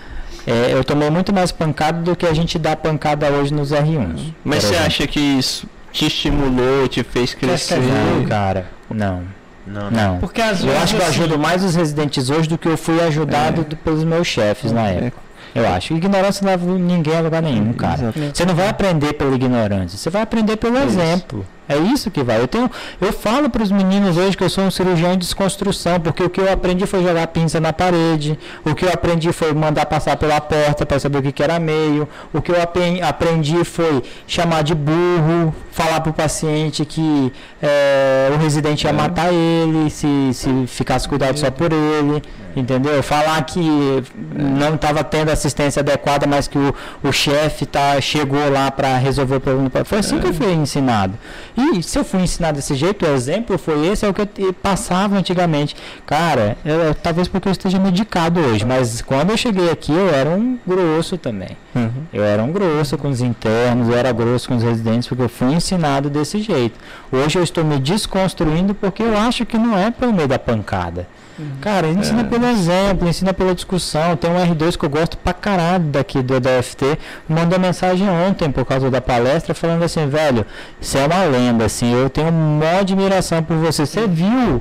é, eu tomei muito mais pancada do que a gente dá pancada hoje nos R1s. Mas você exemplo. acha que isso te estimulou, te fez crescer? Não, cara, não. Não, Não. Porque às Eu vezes acho que eu assim, ajudo mais os residentes hoje do que eu fui ajudado do- pelos meus chefes na época. Eu acho. Ignorância não leva ninguém a lugar nenhum, cara. Exato. Você não vai aprender pela ignorância, você vai aprender pelo exemplo. É isso que vai. Eu tenho, eu falo para os meninos hoje que eu sou um cirurgião de desconstrução, porque o que eu aprendi foi jogar pinça na parede, o que eu aprendi foi mandar passar pela porta para saber o que, que era meio, o que eu aprendi foi chamar de burro, falar para o paciente que é, o residente ia é. matar ele se, se ficasse cuidado só por ele, entendeu? Falar que não estava tendo assistência adequada, mas que o, o chefe tá, chegou lá para resolver o problema. Foi assim que eu fui ensinado. E se eu fui ensinado desse jeito, o exemplo foi esse, é o que eu passava antigamente. Cara, eu, talvez porque eu esteja medicado hoje, mas quando eu cheguei aqui eu era um grosso também. Uhum. Eu era um grosso com os internos, eu era grosso com os residentes, porque eu fui ensinado desse jeito. Hoje eu estou me desconstruindo porque eu acho que não é pelo meio da pancada. Cara, ensina é. pelo exemplo, ensina pela discussão. Tem um R2 que eu gosto pra caralho daqui do DFT. Mandou mensagem ontem por causa da palestra falando assim, velho, você é uma lenda, assim, eu tenho uma admiração por você. Você viu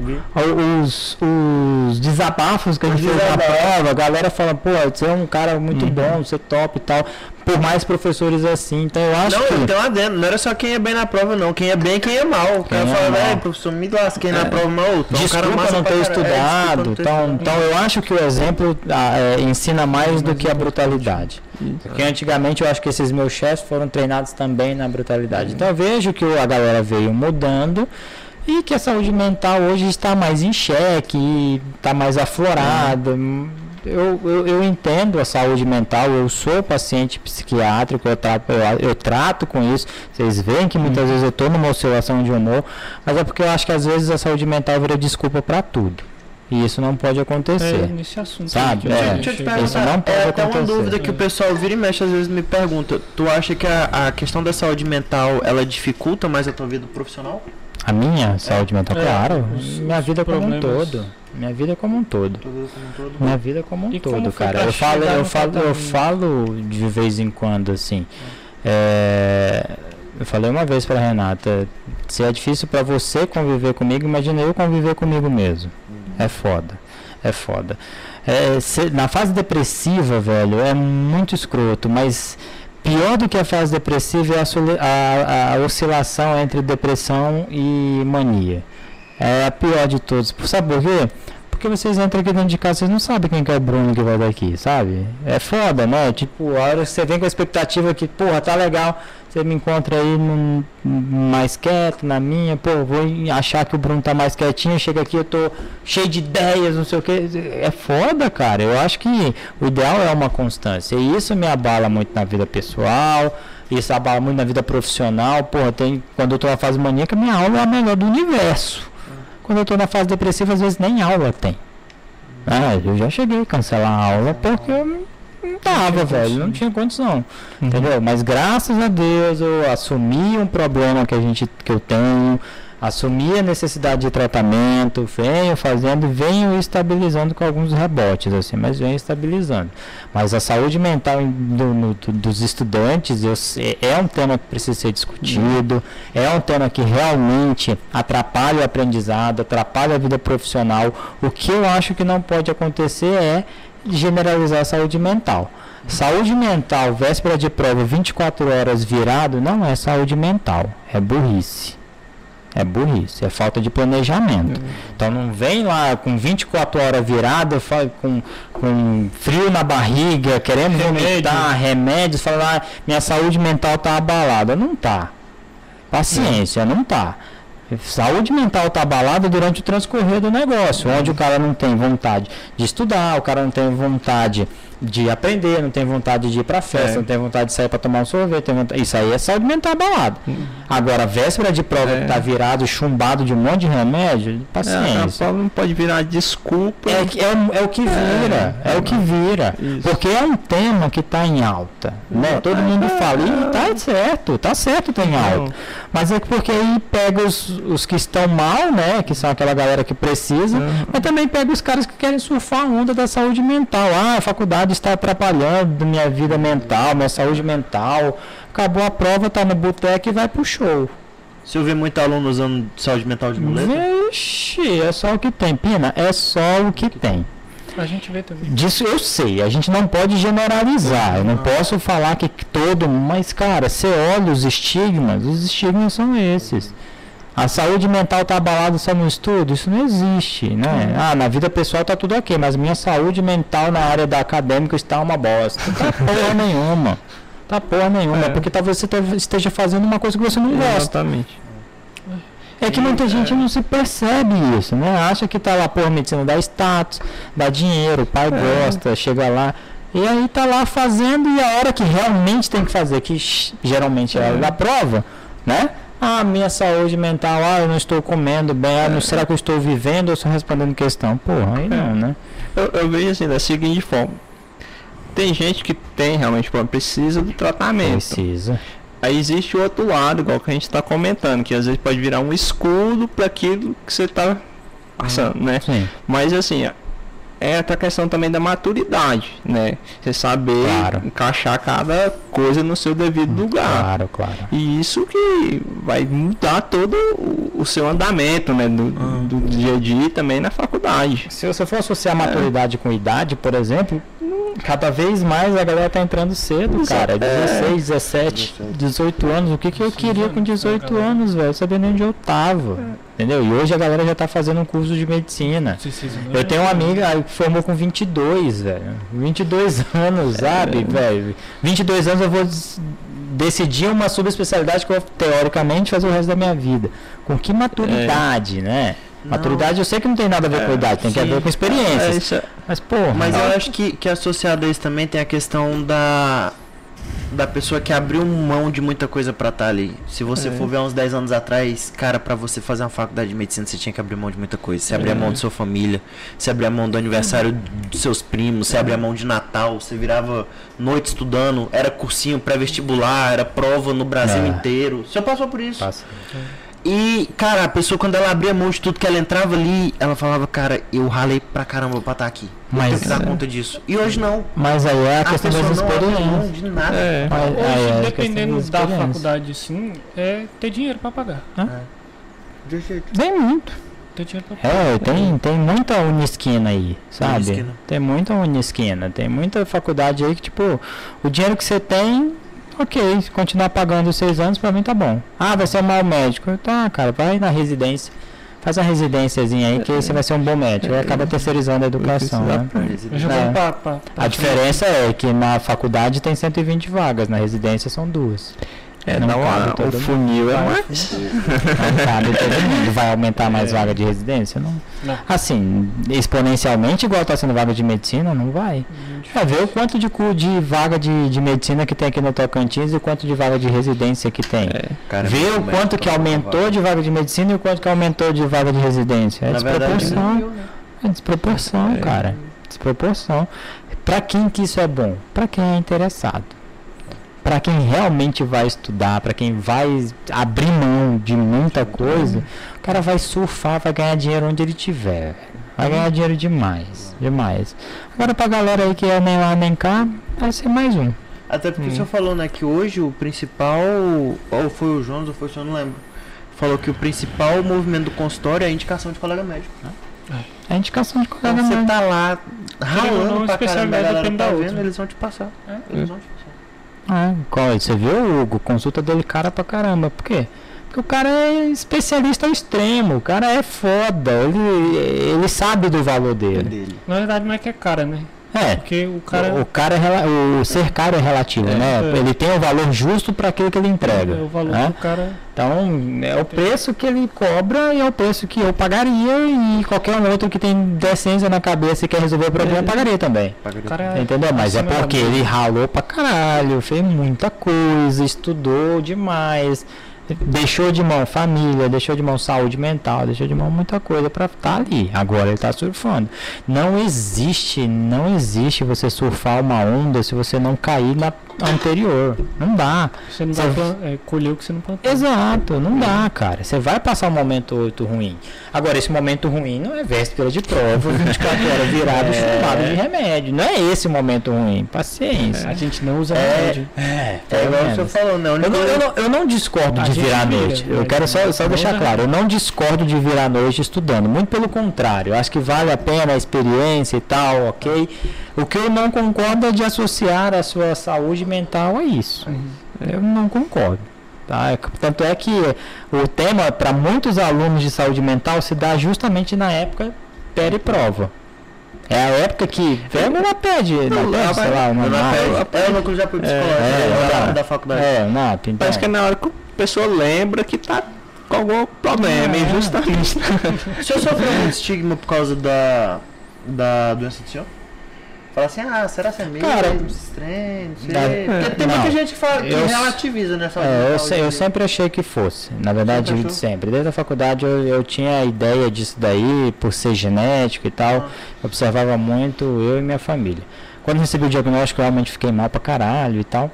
os, os desabafos que a gente fez na prova? A galera fala, pô, você é um cara muito uhum. bom, você é top e tal por mais professores assim. Então eu acho não, que. Não, então adendo, não era só quem é bem na prova, não. Quem é bem quem é mal. Cara é fala, velho, professor, me lasquei é. na prova, mal. Então, desculpa cara não ter é, estudado. É, então, então eu acho que o exemplo ah, é, ensina mais do que a brutalidade. Porque antigamente eu acho que esses meus chefes foram treinados também na brutalidade. Então eu vejo que a galera veio mudando e que a saúde mental hoje está mais em xeque, está mais aflorada eu, eu, eu, entendo a saúde mental, eu sou paciente psiquiátrico, eu trato, eu, eu trato com isso. Vocês veem que muitas hum. vezes eu estou numa oscilação de humor, mas é porque eu acho que às vezes a saúde mental vira desculpa para tudo. E isso não pode acontecer. É, nesse assunto. Sabe? É, deixa eu te perguntar, isso não pode é até uma dúvida que o pessoal vira e mexe, às vezes me pergunta. Tu acha que a, a questão da saúde mental, ela dificulta mais a tua vida profissional? A minha saúde mental, é, claro. Minha vida como um todo. Minha vida como um todo. Minha vida como um e todo, cara. Eu falo, eu falo, eu falo de vez em quando, assim. É, eu falei uma vez para Renata, se é difícil para você conviver comigo, imagina eu conviver comigo mesmo. É foda. É foda. É, se, na fase depressiva, velho, é muito escroto, mas pior do que a fase depressiva é a, a, a oscilação entre depressão e mania. É a pior de todos. Sabe por quê? Porque vocês entram aqui dentro de casa, vocês não sabem quem que é o Bruno que vai daqui, sabe? É foda, né? Tipo, a hora que você vem com a expectativa que, porra, tá legal, você me encontra aí num, mais quieto, na minha, pô, vou achar que o Bruno tá mais quietinho, chega aqui, eu tô cheio de ideias, não sei o que. É foda, cara. Eu acho que o ideal é uma constância. E isso me abala muito na vida pessoal, isso abala muito na vida profissional. Porra, tem, quando eu tô na fase maníaca, minha aula é a melhor do universo. Quando eu estou na fase depressiva, às vezes nem aula tem. Ah, eu já cheguei a cancelar a aula porque eu não tava, velho, não tinha condição. Uhum. Entendeu? Mas graças a Deus eu assumi um problema que a gente que eu tenho, assumi a necessidade de tratamento, venho fazendo, venho estabilizando com alguns rebotes, assim, mas venho estabilizando. Mas a saúde mental do, no, dos estudantes eu, é um tema que precisa ser discutido, é um tema que realmente atrapalha o aprendizado, atrapalha a vida profissional. O que eu acho que não pode acontecer é generalizar a saúde mental. Saúde mental, véspera de prova, 24 horas virado, não é saúde mental, é burrice. É burrice, é falta de planejamento. Uhum. Então não vem lá com 24 horas virada, com, com frio na barriga, querendo Remédio. vomitar, remédios, falar ah, minha saúde mental está abalada. Não está. Paciência, não está. Saúde mental está abalada durante o transcorrer do negócio, onde o cara não tem vontade de estudar, o cara não tem vontade de aprender, não tem vontade de ir pra festa, é. não tem vontade de sair para tomar um sorvete. Vontade... Isso aí é saúde mental abalada. Uhum. Agora, véspera de prova é. que tá virado, chumbado de um monte de remédio, paciência. É, a não pode virar desculpa. É, é, é o que vira, é, o que vira. Isso. Porque é um tema que está em alta. Né? Todo mundo fala, e tá certo, tá certo, tá em alta. Mas é porque aí pega os, os que estão mal, né? Que são aquela galera que precisa, uhum. mas também pega os caras que querem surfar a onda da saúde mental. Ah, a faculdade está atrapalhando minha vida mental, minha saúde mental. Acabou a prova, tá no boteco e vai pro show. Se eu ver muito aluno usando saúde mental de muleta? Vixe, é só o que tem, Pina, é só o que tem. A gente vê também. Disso eu sei, a gente não pode generalizar. Eu não posso falar que todo, mas cara, você olha os estigmas, os estigmas são esses. A saúde mental tá abalada só no estudo? Isso não existe, né? Ah, na vida pessoal tá tudo ok, mas minha saúde mental na área da acadêmica está uma bosta. Tá porra nenhuma. Tá porra nenhuma. É. Porque talvez você te- esteja fazendo uma coisa que você não gosta. Exatamente. É que muita gente não se percebe isso, né? Acha que tá lá, porra, medicina dá status, dá dinheiro, o pai gosta, chega lá. E aí tá lá fazendo e a hora que realmente tem que fazer, que geralmente é a hora da prova, né? Ah, minha saúde mental, ah, eu não estou comendo bem, ah, não, será que eu estou vivendo ou só respondendo questão? Porra, aí não, né? Eu, eu vejo assim, da seguinte forma. Tem gente que tem realmente problema, precisa do tratamento. Precisa. Aí existe o outro lado, igual que a gente está comentando, que às vezes pode virar um escudo para aquilo que você está passando, né? Sim, Mas assim, é outra questão também da maturidade, né? Você saber Claro. encaixar cada coisa no seu devido lugar. claro, claro. E isso que vai mudar todo o, seu andamento, né? Do, do dia a dia e também na faculdade. Se você for associar maturidade com idade, por exemplo, cada vez mais a galera tá entrando cedo, cara. 16, 17, 18 anos. O que, que eu queria com 18 anos, velho? Nem onde eu tava. Entendeu? E hoje a galera já tá fazendo um curso de medicina. Eu tenho uma amiga que formou com 22, velho. 22 anos, sabe, velho? 22 anos eu vou decidir uma subespecialidade que eu vou, teoricamente, fazer o resto da minha vida. Com que maturidade, né? Maturidade eu sei que não tem nada a ver com idade, tem que sim. ver com É, experiências. isso é- Mas, porra, Mas eu não. acho que, que associado a isso também tem a questão da da pessoa que abriu mão de muita coisa pra estar ali. Se você É. for ver uns 10 anos atrás, cara, pra você fazer uma faculdade de medicina, você tinha que abrir mão de muita coisa. Você abria É. mão da sua família, você abria mão do aniversário dos seus primos, você abria mão de Natal, você virava noite estudando, era cursinho pré-vestibular, era prova no Brasil É. inteiro. Você passou por isso. Passa. E, cara, a pessoa quando ela abria mão de tudo que ela entrava ali, ela falava, cara, eu ralei pra caramba pra estar aqui. Eu Mas- tenho que dar conta disso. E hoje não. Mas aí é a A questão das experiências. de nada. é. Mas- aí é a Hoje, dependendo da faculdade, sim, é ter dinheiro pra pagar. Tem muito. Ter dinheiro pra pagar. É, tem, tem muita unisquina aí, sabe? Unisquina. Tem muita unisquina. Tem muita faculdade aí que, tipo, o dinheiro que você tem, ok, se continuar pagando os seis anos, pra mim tá bom. Ah, vai ser um mau médico. Tá, cara, vai na residência. Faz uma residênciazinha aí que você vai ser um bom médico. Aí acaba terceirizando a educação, né? É. pra, pra, pra A diferença é que na faculdade tem 120 vagas, na residência são duas. É, Não uma, cabe o funil é Vai. mais. Não cabe todo mundo. Vai aumentar mais vaga de residência? Não. Não. Assim, exponencialmente, igual está sendo vaga de medicina, não vai. É ver o quanto de, de vaga de, de medicina que tem aqui no Tocantins e o quanto de vaga de residência que tem. Cara, Ver o quanto que aumentou de vaga de medicina e o quanto que aumentou de vaga de residência. É Na verdade, desproporção. É desproporção, cara. Desproporção. Pra quem que isso é bom? Pra quem é interessado. Pra quem realmente vai estudar, pra quem vai abrir mão de muita coisa, o cara vai surfar, vai ganhar dinheiro onde ele tiver. Vai ganhar dinheiro demais, demais. Agora pra galera aí que é nem lá nem cá, vai ser mais um. Até porque o senhor falou, né, que hoje o principal, ou foi o Jones ou foi o senhor, não lembro. Falou que o principal movimento do consultório é a indicação de colega médico. É indicação de Então colega você médico. tá lá ralando pra caramba, a especialidade galera tá vendo, outra. eles vão te passar. Eles vão te passar. É, qual- você viu, Hugo? Consulta dele cara pra caramba. Por quê? Porque o cara é especialista ao extremo, o cara é foda, ele, ele sabe do valor dele. Dele. Na verdade, não é que é cara, né? É, Porque o cara. o, o cara é o ser caro é relativo, né? é. Ele tem o valor justo para aquilo que ele entrega. é o valor né? do cara. Então, é o preço que ele cobra e é o preço que eu pagaria e qualquer um outro que tem decência na cabeça e quer resolver o problema pagaria também. O cara Entendeu? Mas é porque ele ralou pra caralho, fez muita coisa, estudou demais, deixou de mão família, deixou de mão saúde mental, deixou de mão muita coisa pra estar ali. Agora ele tá surfando. Não existe, não existe você surfar uma onda se você não cair na anterior. Não dá. Você não Você- vai plan- é, colher o que você não plantou. Exato, não dá, cara. Você vai passar um momento muito ruim. Agora, esse momento ruim não é véspera de prova, 24 horas virado, chumbado de remédio. Não é esse o momento ruim. Paciência. A gente não usa É, remédio. É, É igual o senhor falou, né? a eu não, eu, não, eu não discordo A de virar à vira, noite. Eu mas quero só, só não deixar claro, eu não discordo de virar à noite estudando. Muito pelo contrário, eu acho que vale a pena a experiência e tal, ok? O que eu não concordo é de associar a sua saúde mental a isso. Eu não concordo. Tá? Tanto é que o tema para muitos alunos de saúde mental se dá justamente na época prova. É a época que verba ela pede, não, pede, sei lá, uma É o núcleo já por psicológico, é, é, é, da faculdade. É, NAP, então. Parece que é na hora que a pessoa lembra que tá com algum problema, é. justamente. o senhor sofreu um estigma por causa da, da doença do senhor? Fala assim, ah, será que é mesmo? Cara, estranho, não sei. Porque tem não, muita gente que, fala, que eu, relativiza nessa é, eu, eu sempre achei que fosse. Na verdade, sempre, sempre. Desde a faculdade eu, eu tinha a ideia disso daí, por ser genético e tal. Ah. Observava muito eu e minha família. Quando recebi o diagnóstico, eu realmente fiquei mal pra caralho e tal.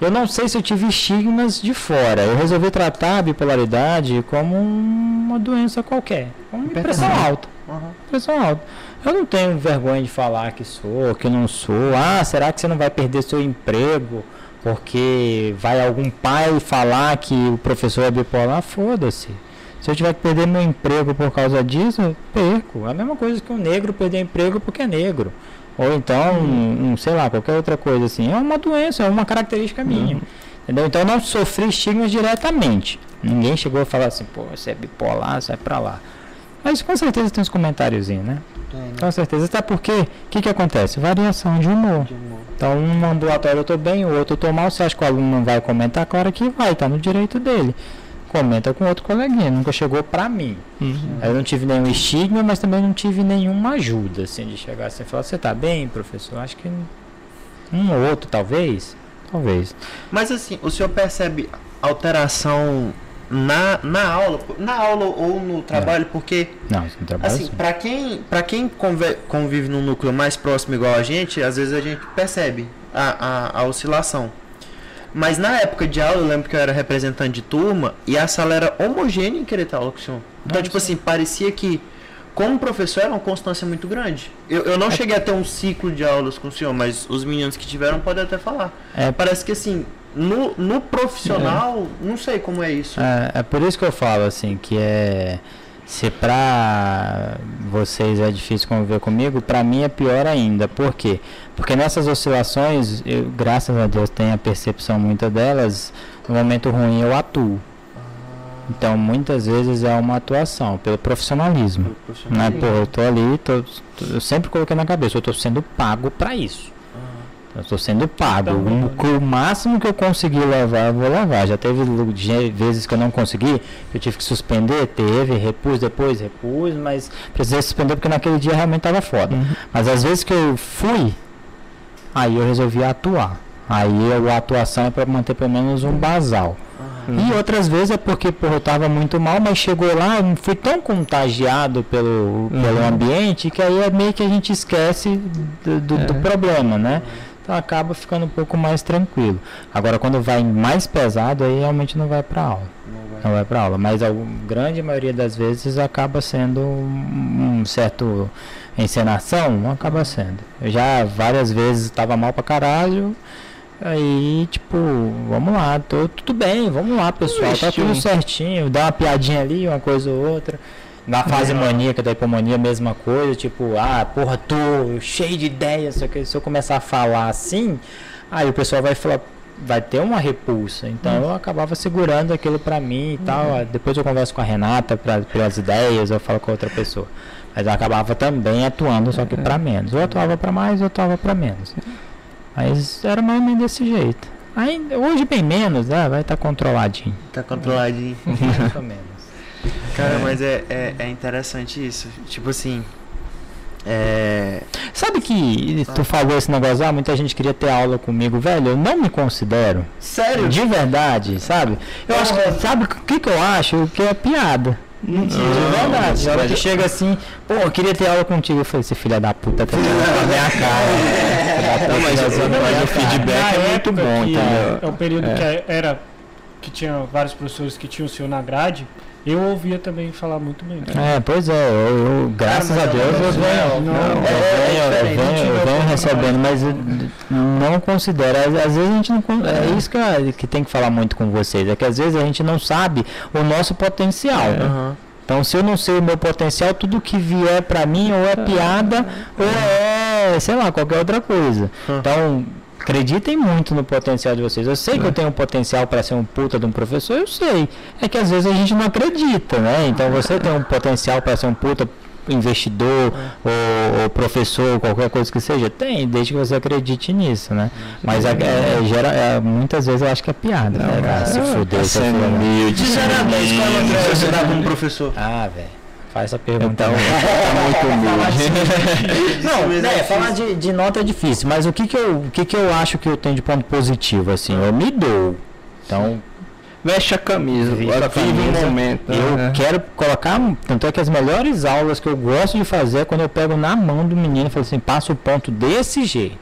Eu não sei se eu tive estigmas de fora. Eu resolvi tratar a bipolaridade como uma doença qualquer, como pressão alta. Uhum. Pressão alta. Eu não tenho vergonha de falar que sou, que não sou. Ah, será que você não vai perder seu emprego porque vai algum pai falar que o professor é bipolar? Foda-se. Se eu tiver que perder meu emprego por causa disso, eu perco. É a mesma coisa que um negro perder emprego porque é negro. Ou então, um, um, sei lá, qualquer outra coisa assim. É uma doença, é uma característica minha. Uhum. Entendeu? Então eu não sofri estigmas diretamente. Ninguém chegou a falar assim, pô, você é bipolar, sai pra lá. Mas com certeza tem uns comentáriozinhos, né? Tem, né? Com certeza. Até porque, o que, que acontece? Variação de humor. de humor. Então, um ambulatório eu estou bem, o outro eu estou mal. Você acha que o aluno não vai comentar? Claro que vai, está no direito dele. Comenta com outro coleguinha, nunca chegou para mim. Uhum. Eu não tive nenhum estigma, mas também não tive nenhuma ajuda, assim, de chegar assim e falar, você está bem, professor? Acho que um ou outro, talvez. Talvez. Mas assim, o senhor percebe alteração na, na aula, na aula ou no trabalho, é. porque não, no trabalho, assim, para quem para quem convive, convive num núcleo mais próximo igual a gente, às vezes a gente percebe a, a, a oscilação. Mas na época de aula, eu lembro que eu era representante de turma e a sala era homogênea em querer ter aula com o senhor. Então, não, tipo sim. assim, parecia que como professor era uma constância muito grande. Eu, eu não é. cheguei a ter um ciclo de aulas com o senhor, mas os meninos que tiveram podem até falar. É. Parece que assim, no, no profissional, é. não sei como é isso. É, é por isso que eu falo assim, que é se para vocês é difícil conviver comigo, para mim é pior ainda. Por quê? Porque nessas oscilações, eu, graças a Deus tenho a percepção muita delas, no momento ruim eu atuo. Então muitas vezes é uma atuação pelo profissionalismo. Pelo profissionalismo. Né? Pô, eu tô ali, tô, tô, eu sempre coloquei na cabeça, eu estou sendo pago para isso. Eu estou sendo pago. O, o, máximo que eu conseguir levar, eu vou levar. Já teve vezes que eu não consegui, eu tive que suspender, teve, repus depois, repus, mas precisei suspender porque naquele dia realmente estava foda. Uhum. Mas às vezes que eu fui, aí eu resolvi atuar. Aí a atuação é para manter pelo menos um basal. Uhum. E outras vezes é porque porra, eu estava muito mal, mas chegou lá, eu fui tão contagiado pelo, uhum. pelo ambiente que aí é meio que a gente esquece do, do, é. do problema, né? Então acaba ficando um pouco mais tranquilo. Agora quando vai mais pesado, aí realmente não vai para aula. Não vai, para aula, mas a grande maioria das vezes acaba sendo um, um certo encenação, acaba sendo. Eu já várias vezes estava mal para caralho, Aí, tipo, vamos lá, tô, tudo bem, vamos lá, pessoal, tá tudo certinho, dá uma piadinha ali, uma coisa ou outra. Na fase maníaca da hipomania, mesma coisa, tipo, ah, porra, tô cheio de ideias, só que se eu começar a falar assim, aí o pessoal vai falar, vai ter uma repulsa. Então eu acabava segurando aquilo pra mim e uhum. tal. Depois eu converso com a Renata pra, pelas ideias, eu falo com outra pessoa. Mas eu acabava também atuando, só que pra menos. Eu atuava pra mais, eu atuava pra menos. Mas era mais ou menos desse jeito. Aí, hoje bem menos, né? vai estar tá controladinho. Tá controladinho. mais ou menos. Cara, é. mas é, é, é, interessante isso. Tipo assim. É... Sabe que tu falou esse negócio, ah, muita gente queria ter aula comigo, velho, eu não me considero. Sério? De verdade, sabe? Eu acho que, sabe o que, que eu acho? Que é piada. Mentira, de verdade. Na hora que chega assim, pô, eu queria ter aula contigo. Eu falei, esse filho da puta tá na minha cara. Não, mas, mas o feedback é muito bom, entendeu? É o período é. que era que tinha vários professores que tinham o senhor na grade. Eu ouvia também falar muito bem. É, pois é, eu, eu graças a Deus eu venho, eu venho, eu venho recebendo, mas não considero. Às, às, vezes a gente não. É isso que, que tem que falar muito com vocês, é que às vezes a gente não sabe o nosso potencial. Uhum. Então, se eu não sei o meu potencial, tudo que vier para mim ou é piada ou é, sei lá, qualquer outra coisa. Então, Acreditem muito no potencial de vocês. Eu sei que eu tenho um potencial para ser um puta de um professor, eu sei. É que às vezes a gente não acredita, né? Então você tem um potencial para ser um puta investidor ou, ou professor, qualquer coisa que seja, tem, desde que você acredite nisso, né? Mas é, é, gera, é, muitas vezes eu acho que é piada, né? cara? Se fuder, se sendo humilde, Sinceramente, qual é você dá como professor? Ah, velho. Faz essa pergunta. Então, tá muito. Não, né, é falar de, de nota é difícil, mas o que que, eu, o que que eu acho que eu tenho de ponto positivo, assim, eu me dou. Então, Veste a camisa, Vive o camisa. momento. eu né? quero colocar, tanto é que as melhores aulas que eu gosto de fazer é quando eu pego na mão do menino e falo assim, passa o ponto desse jeito.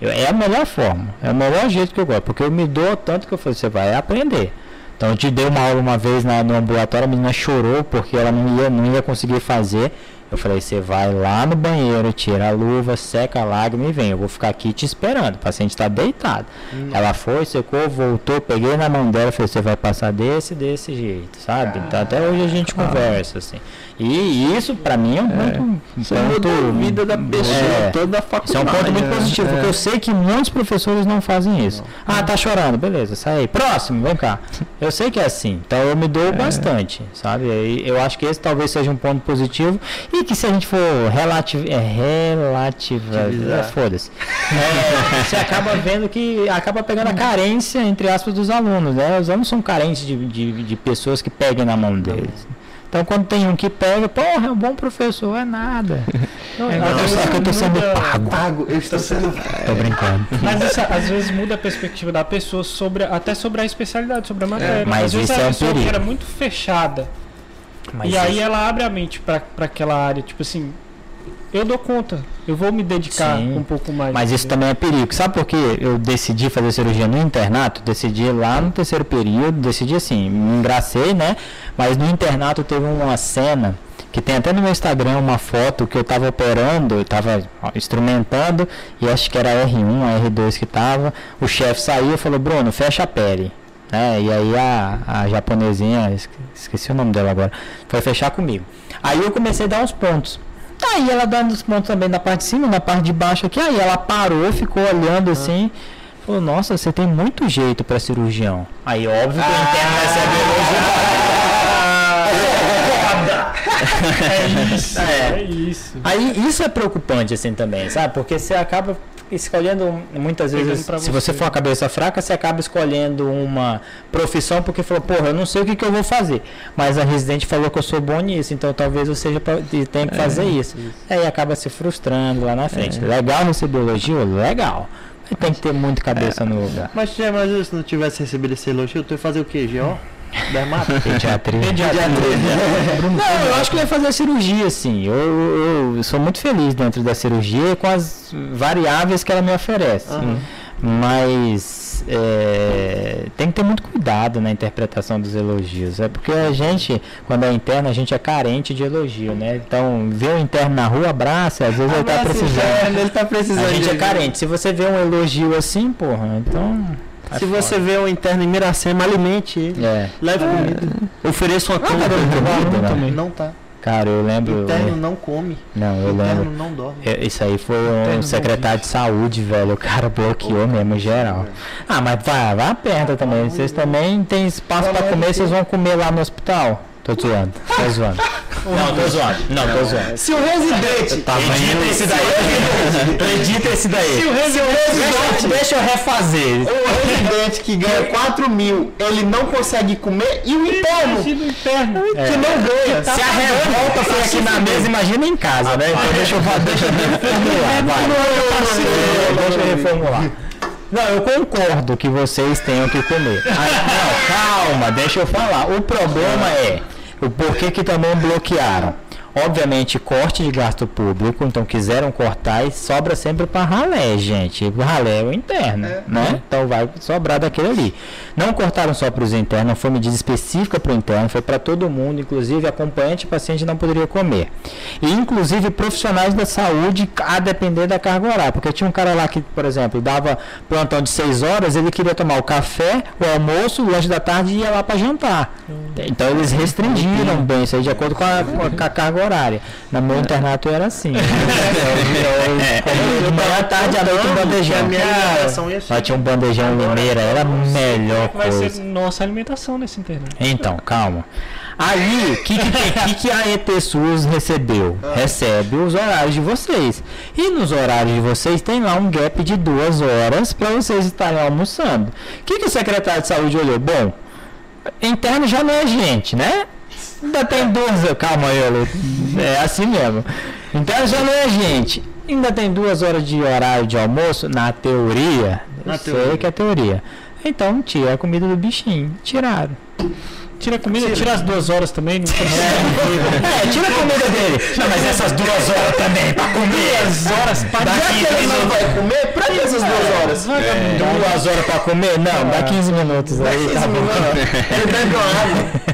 Eu- é a melhor forma, é o melhor jeito que eu gosto, porque eu me dou tanto que eu falei, você vai aprender. Então eu te dei uma aula uma vez na, no ambulatório, a menina chorou porque ela não ia, não ia conseguir fazer. Eu falei, você vai lá no banheiro, tira a luva, seca a lágrima e vem. Eu vou ficar aqui te esperando. O paciente está deitado. Ela foi, secou, voltou, peguei na mão dela, falei, você vai passar desse, desse jeito, sabe? Então até hoje a gente conversa, assim. E isso pra mim é um ponto. um Você muda a vida da pessoa É. toda a isso faculdade. é um ponto muito né? positivo, porque eu sei que muitos professores não fazem isso. Ah, tá chorando, beleza, sai aí. Próximo, vem cá. Eu sei que é assim, então eu me dou bastante, sabe? E eu acho que esse talvez seja um ponto positivo e que se a gente for relativo, é relativa, é, foda-se. É, você acaba vendo que acaba pegando a carência, entre aspas, dos alunos, né? Os alunos são carentes de, de, de pessoas que peguem na mão deles. Então quando tem um que pega, porra, é um bom professor, é nada. Não, É, é, mas só que eu tô isso sendo pago. Pago, eu estou sendo. Tô brincando. Mas isso às vezes muda a perspectiva da pessoa sobre até sobre a especialidade, sobre a matéria. mas às vezes isso a é um pessoa era muito fechada. Mas e aí isso- ela abre a mente pra aquela área, tipo assim, eu dou conta, eu vou me dedicar Sim. um pouco mais. Mas isso também é perigo. Sabe por que eu decidi fazer cirurgia no internato? Decidi lá no terceiro período, decidi assim, me engracei, né? Mas no internato teve uma cena que tem até no meu Instagram uma foto que eu tava operando, eu tava instrumentando e acho que era a R1, a R2 que tava. O chefe saiu e falou: "Bruno, fecha a pele". né? E aí a, a japonesinha, esque- esqueci o nome dela agora, foi fechar comigo. Aí eu comecei a dar uns pontos. Aí ela dando os pontos também na parte de cima, na parte de baixo aqui. Aí ela parou, ficou olhando assim. Falou, nossa, você tem muito jeito pra cirurgião. Aí óbvio que o interno recebe É isso, É. é, isso. Aí isso é preocupante assim também, sabe? Porque você acaba escolhendo muitas vezes, se você você. for a cabeça fraca, você acaba escolhendo uma profissão porque falou, porra, eu não sei o que, que eu vou fazer, mas a residente falou que eu sou bom nisso, então talvez eu seja pra, e tenha que fazer isso. Aí acaba se frustrando lá na frente. Legal receber elogio, legal. Mas tem que ter muito cabeça no lugar. Mas se mas se não tivesse recebido esse elogio, tu ia fazer o quê? GO? Dermato? Pediatria. Não, eu acho que eu ia fazer a cirurgia, sim. Eu, eu- eu sou muito feliz dentro da cirurgia com as variáveis que ela me oferece. Aham. Mas é, tem que ter muito cuidado na interpretação dos elogios. É porque a gente, quando é interno, a gente é carente de elogio, né? Então, vê o interno na rua, abraça, às vezes ele tá precisando. ele tá precisando. A gente é carente. Se você vê um elogio assim, porra, então. É Se você foda. vê um interno em Miracema, alimente ele. É. Leve comida. Ofereça uma cama. comida, né? Não tá. Cara, eu lembro. Interno não come. Não, eu lembro. Interno não dorme. É, Isso aí foi um secretário de saúde, velho. O cara bloqueou mesmo, geral. Ah, mas vai, vai aperta também. Vocês também têm espaço pra comer, vocês vão comer lá no hospital? Tô zoando, tô zoando. Não, tô zoando. Não, tô zoando. Se o residente. Tá Edita esse daí. Edita esse daí. Se o residente. Deixa, deixa eu refazer. O residente que ganha 4 mil, ele não consegue comer e o interno interno. que não ganha. Se a revolta foi aqui na mesa, imagina em casa, né? Então deixa eu, deixa eu reformular. Vai. Deixa eu reformular. Não, eu concordo que vocês tenham que comer. Ah, não, calma, deixa eu falar. O problema é o porquê que também bloquearam. Obviamente, corte de gasto público, então quiseram cortar e sobra sempre para ralé, gente. O ralé é o interno, né? Então vai sobrar daquele ali. Não cortaram só para os internos, não foi medida específica para o interno, foi para todo mundo, inclusive acompanhante e paciente não poderia comer. E inclusive profissionais da saúde, a depender da carga horária. Porque tinha um cara lá que, por exemplo, dava plantão de 6 horas, ele queria tomar o café, o almoço, o lanche da tarde e ia lá para jantar. Então eles restringiram bem isso aí de acordo com a, com a carga horária. No meu internato era assim. Eu, eu, manhã, tarde, à noite um bandejão. a minha Cara, alimentação ia ser- Lá tinha um bandejão Limeira, era a melhor Vai ser coisa. nossa alimentação nesse internet. Então, calma. Aí, o que, que, que, que a ET SUS recebeu? Recebe os horários de vocês. E nos horários de vocês tem lá um gap de duas horas para vocês estarem almoçando. O que, que o secretário de saúde olhou? Bom, interno já não é gente, né? Ainda tem duas. Calma aí, Lu. É assim mesmo. Interno já não é gente. Ainda tem duas horas de horário de almoço, na teoria. Na eu sei teoria. que é teoria. Então, tira a comida do bichinho. Tiraram. Tira a comida, tira as duas horas também. Não É, tira a comida dele. Não, mas essas duas horas também pra comer. Duas horas para Já que ele não vai comer, pra que essas duas horas? Duas horas pra comer? Não, dá 15 minutos aí, tá bom. Ele bebe uma água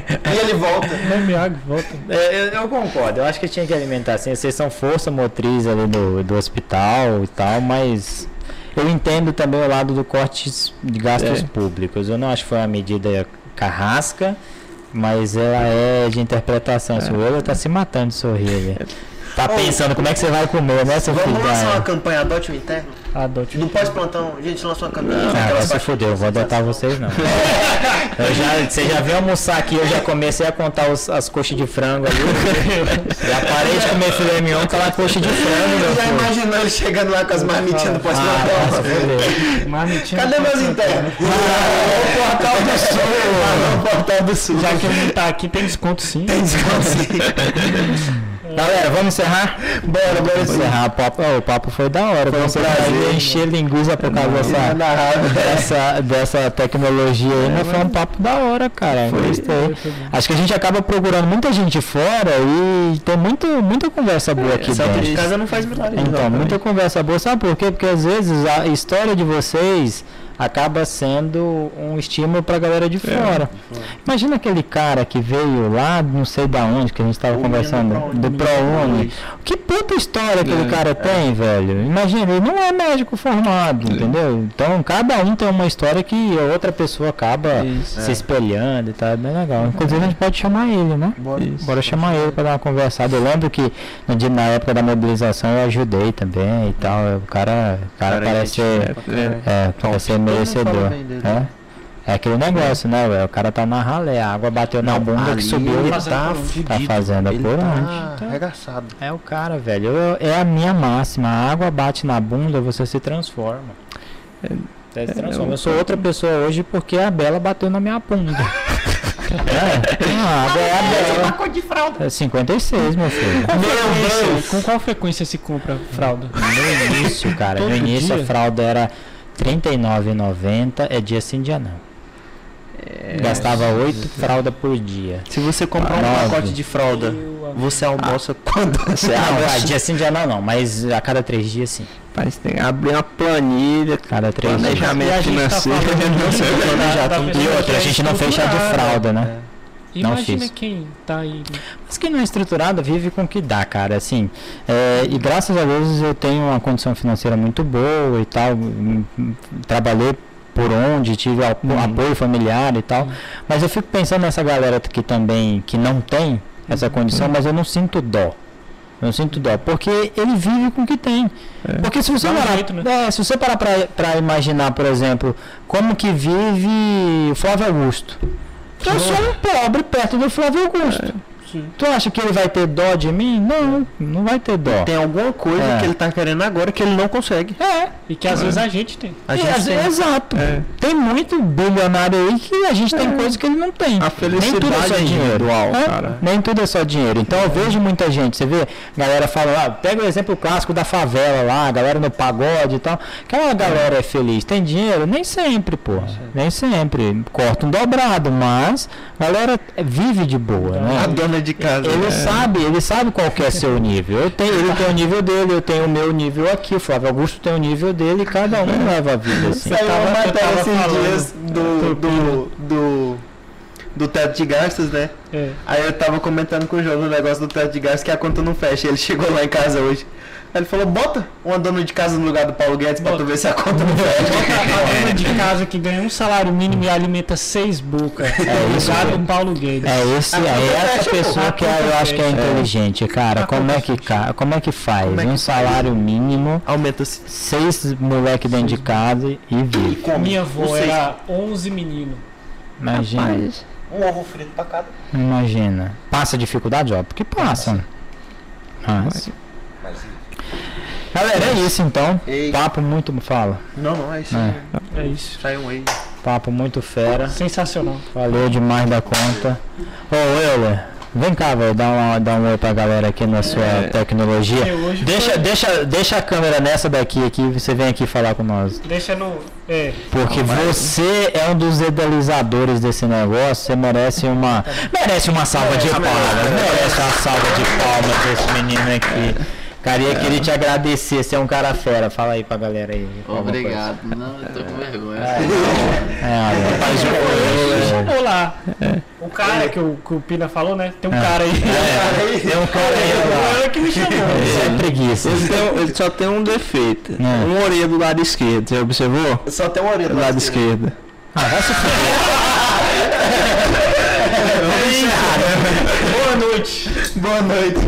ele volta. Come água, volta. É, Eu, eu concordo, eu acho que tinha que alimentar assim. Vocês são força motriz ali do, do hospital e tal, mas eu entendo também o lado do corte de gastos públicos. Eu não acho que foi uma medida carrasca, mas ela é de interpretação. Se o Euler tá se matando de sorrir ali. Tá pensando como é que você vai comer, né, seu filho? Vamos lançar uma campanha Adote o Interno? Adote. No pós-plantão, a gente lança uma campanha. Ah, vai aquelas se fuder, eu vou adotar vocês não. Eu já, você já veio almoçar aqui, eu já comecei a contar os- as coxas de frango ali. Já parei de comer filé mignon com aquela coxa de frango, Eu já imaginou ele chegando lá com as marmitinhas do Ah, pós-plantão. fuder. Marmitinha Cadê meus internos? O portal do sul. Ah, não, Portal do Sul. Já que ele não tá aqui, tem desconto sim. Galera, vamos encerrar? Bora, bora encerrar. O papo, o papo foi da hora. Foi um prazer encher linguiça por causa dessa, dessa, dessa tecnologia aí, mas foi um papo da hora, cara. Gostei. Acho que a gente acaba procurando muita gente fora e tem muito, muita conversa boa aqui Santo de dentro. casa não faz milagre. Então, muita conversa boa. Sabe por quê? Porque às vezes a história de vocês acaba sendo um estímulo pra galera de fora. Imagina aquele cara que veio lá, não sei da onde, que a gente tava conversando, do ProUni. Que puta história aquele cara tem, velho. Imagina, ele não é médico formado, entendeu? Então, cada um tem uma história que a outra pessoa acaba se espelhando e tal. É bem legal. Inclusive, a gente pode chamar ele, né? Bora chamar ele para dar uma conversada. Eu lembro que no dia, na época da mobilização eu ajudei também e tal. O cara, o cara, Cara, parece é, parece ser merecedor. bem dele. É? É aquele negócio, né, velho? O cara tá na ralé, a água bateu na bunda que subiu ele e fazendo tá fudido. tá fazendo Ele por tá onde? arregaçado. É o cara, velho. Eu- é a minha máxima. A água bate na bunda, você se transforma. Você se transforma. Eu sou outra pessoa hoje porque a Bela bateu na minha bunda. é, a água é a Bela. de fralda. É 56, meu filho. Frequência, com qual frequência se compra fralda? No início, cara, no Todo início dia? a fralda era 39,90. É dia sim, dia não. Gastava 8 fraldas por dia. Se você comprar um Nove. pacote de fralda, você almoça quando você Não, cara, dia sim, dia não, não. Mas a cada três dias sim. Mas tem que abrir uma planilha, Cada três dias. planejamento a gente tá financeiro. pessoa e que outra, é a gente não fez chá de fralda, né? Não Imagina quem tá aí. Mas quem não é estruturado vive com o que dá, cara. Assim, é, e graças a Deus eu tenho uma condição financeira muito boa e tal. hum, Trabalhei por onde, tive Uhum. apoio familiar e tal. Mas eu fico pensando nessa galera que também que não tem essa Uhum. condição, mas eu não sinto dó. Eu não sinto dó, porque ele vive com o que tem. Porque se você Dá parar, jeito, né? é, se você parar pra imaginar, por exemplo, como que vive o Flávio Augusto. Eu sou um pobre perto do Flávio Augusto. Tu acha que ele vai ter dó de mim? Não, não vai ter dó. Tem alguma coisa É. que ele tá querendo agora que ele não consegue. É, E que às vezes a gente tem. A gente às- tem. exato. Tem muito bilionário aí que a gente tem coisas que ele não tem. A Nem tudo é só felicidade é dinheiro. individual, É, cara. Nem tudo é só dinheiro. Então eu vejo muita gente, você vê, galera fala lá, pega o exemplo clássico da favela lá, a galera no pagode e tal. Aquela galera é feliz, tem dinheiro? Nem sempre, pô. Nem sempre. Corta um dobrado, mas galera vive de boa, né? A dona de casa. Ele né? sabe, ele sabe qual que é seu nível. Eu tenho, ele tem o nível dele, eu tenho o meu nível aqui, o Flávio Augusto tem o nível dele e cada um leva a vida assim. Saiu uma tava- eu matéria esses falando. dias do, do, do, do teto de gastos, né? É. Aí eu tava comentando com o João no negócio do teto de gastos que a conta não fecha. Ele chegou lá em casa hoje. Aí ele falou, bota uma dona de casa no lugar do Paulo Guedes pra Bota. tu ver se a conta não fecha. A dona de casa que ganha um salário mínimo e alimenta seis bocas. É isso lugar do Paulo Guedes. É esse, é essa pessoa que eu acho que é inteligente, cara. Como é que, como é que faz? Como é que Um salário mínimo, Aumenta-se. seis moleque dentro de casa e vive. Come. Minha avó era 11 meninos. Imagina, Um ovo frito pra cada. imagina. Passa dificuldade, ó, porque passa. Mas... Galera, é isso então. Ei. Papo muito. Fala. Não, não, é isso. É. É isso. Sai um aí. Papo muito fera. Sensacional. Valeu demais da conta. Ô, Euler, vem cá, velho, dá, uma, dá um oi pra galera aqui na sua É. tecnologia. Deixa, foi- deixa, deixa a câmera nessa daqui aqui, você vem aqui falar com nós. Deixa no. É. Porque você é um dos idealizadores desse negócio, você merece uma. Merece uma salva de palmas. Merece uma salva de palmas desse menino aqui. Cara, ia querer te agradecer, você é um cara fera. Fala aí pra galera aí. Obrigado. Não, eu tô com vergonha. É, faz Ele o chamou lá. O cara que o, que o Pina falou, né? Tem um cara aí. É, tem um cara aí. Foi ele que me chamou. Isso é preguiça. Ele, tem- ele só tem um defeito. É. Uma orelha do lado esquerdo. Você observou? Só tem uma orelha Do lado esquerdo. Ah, vai se fuder. Boa noite. Boa noite.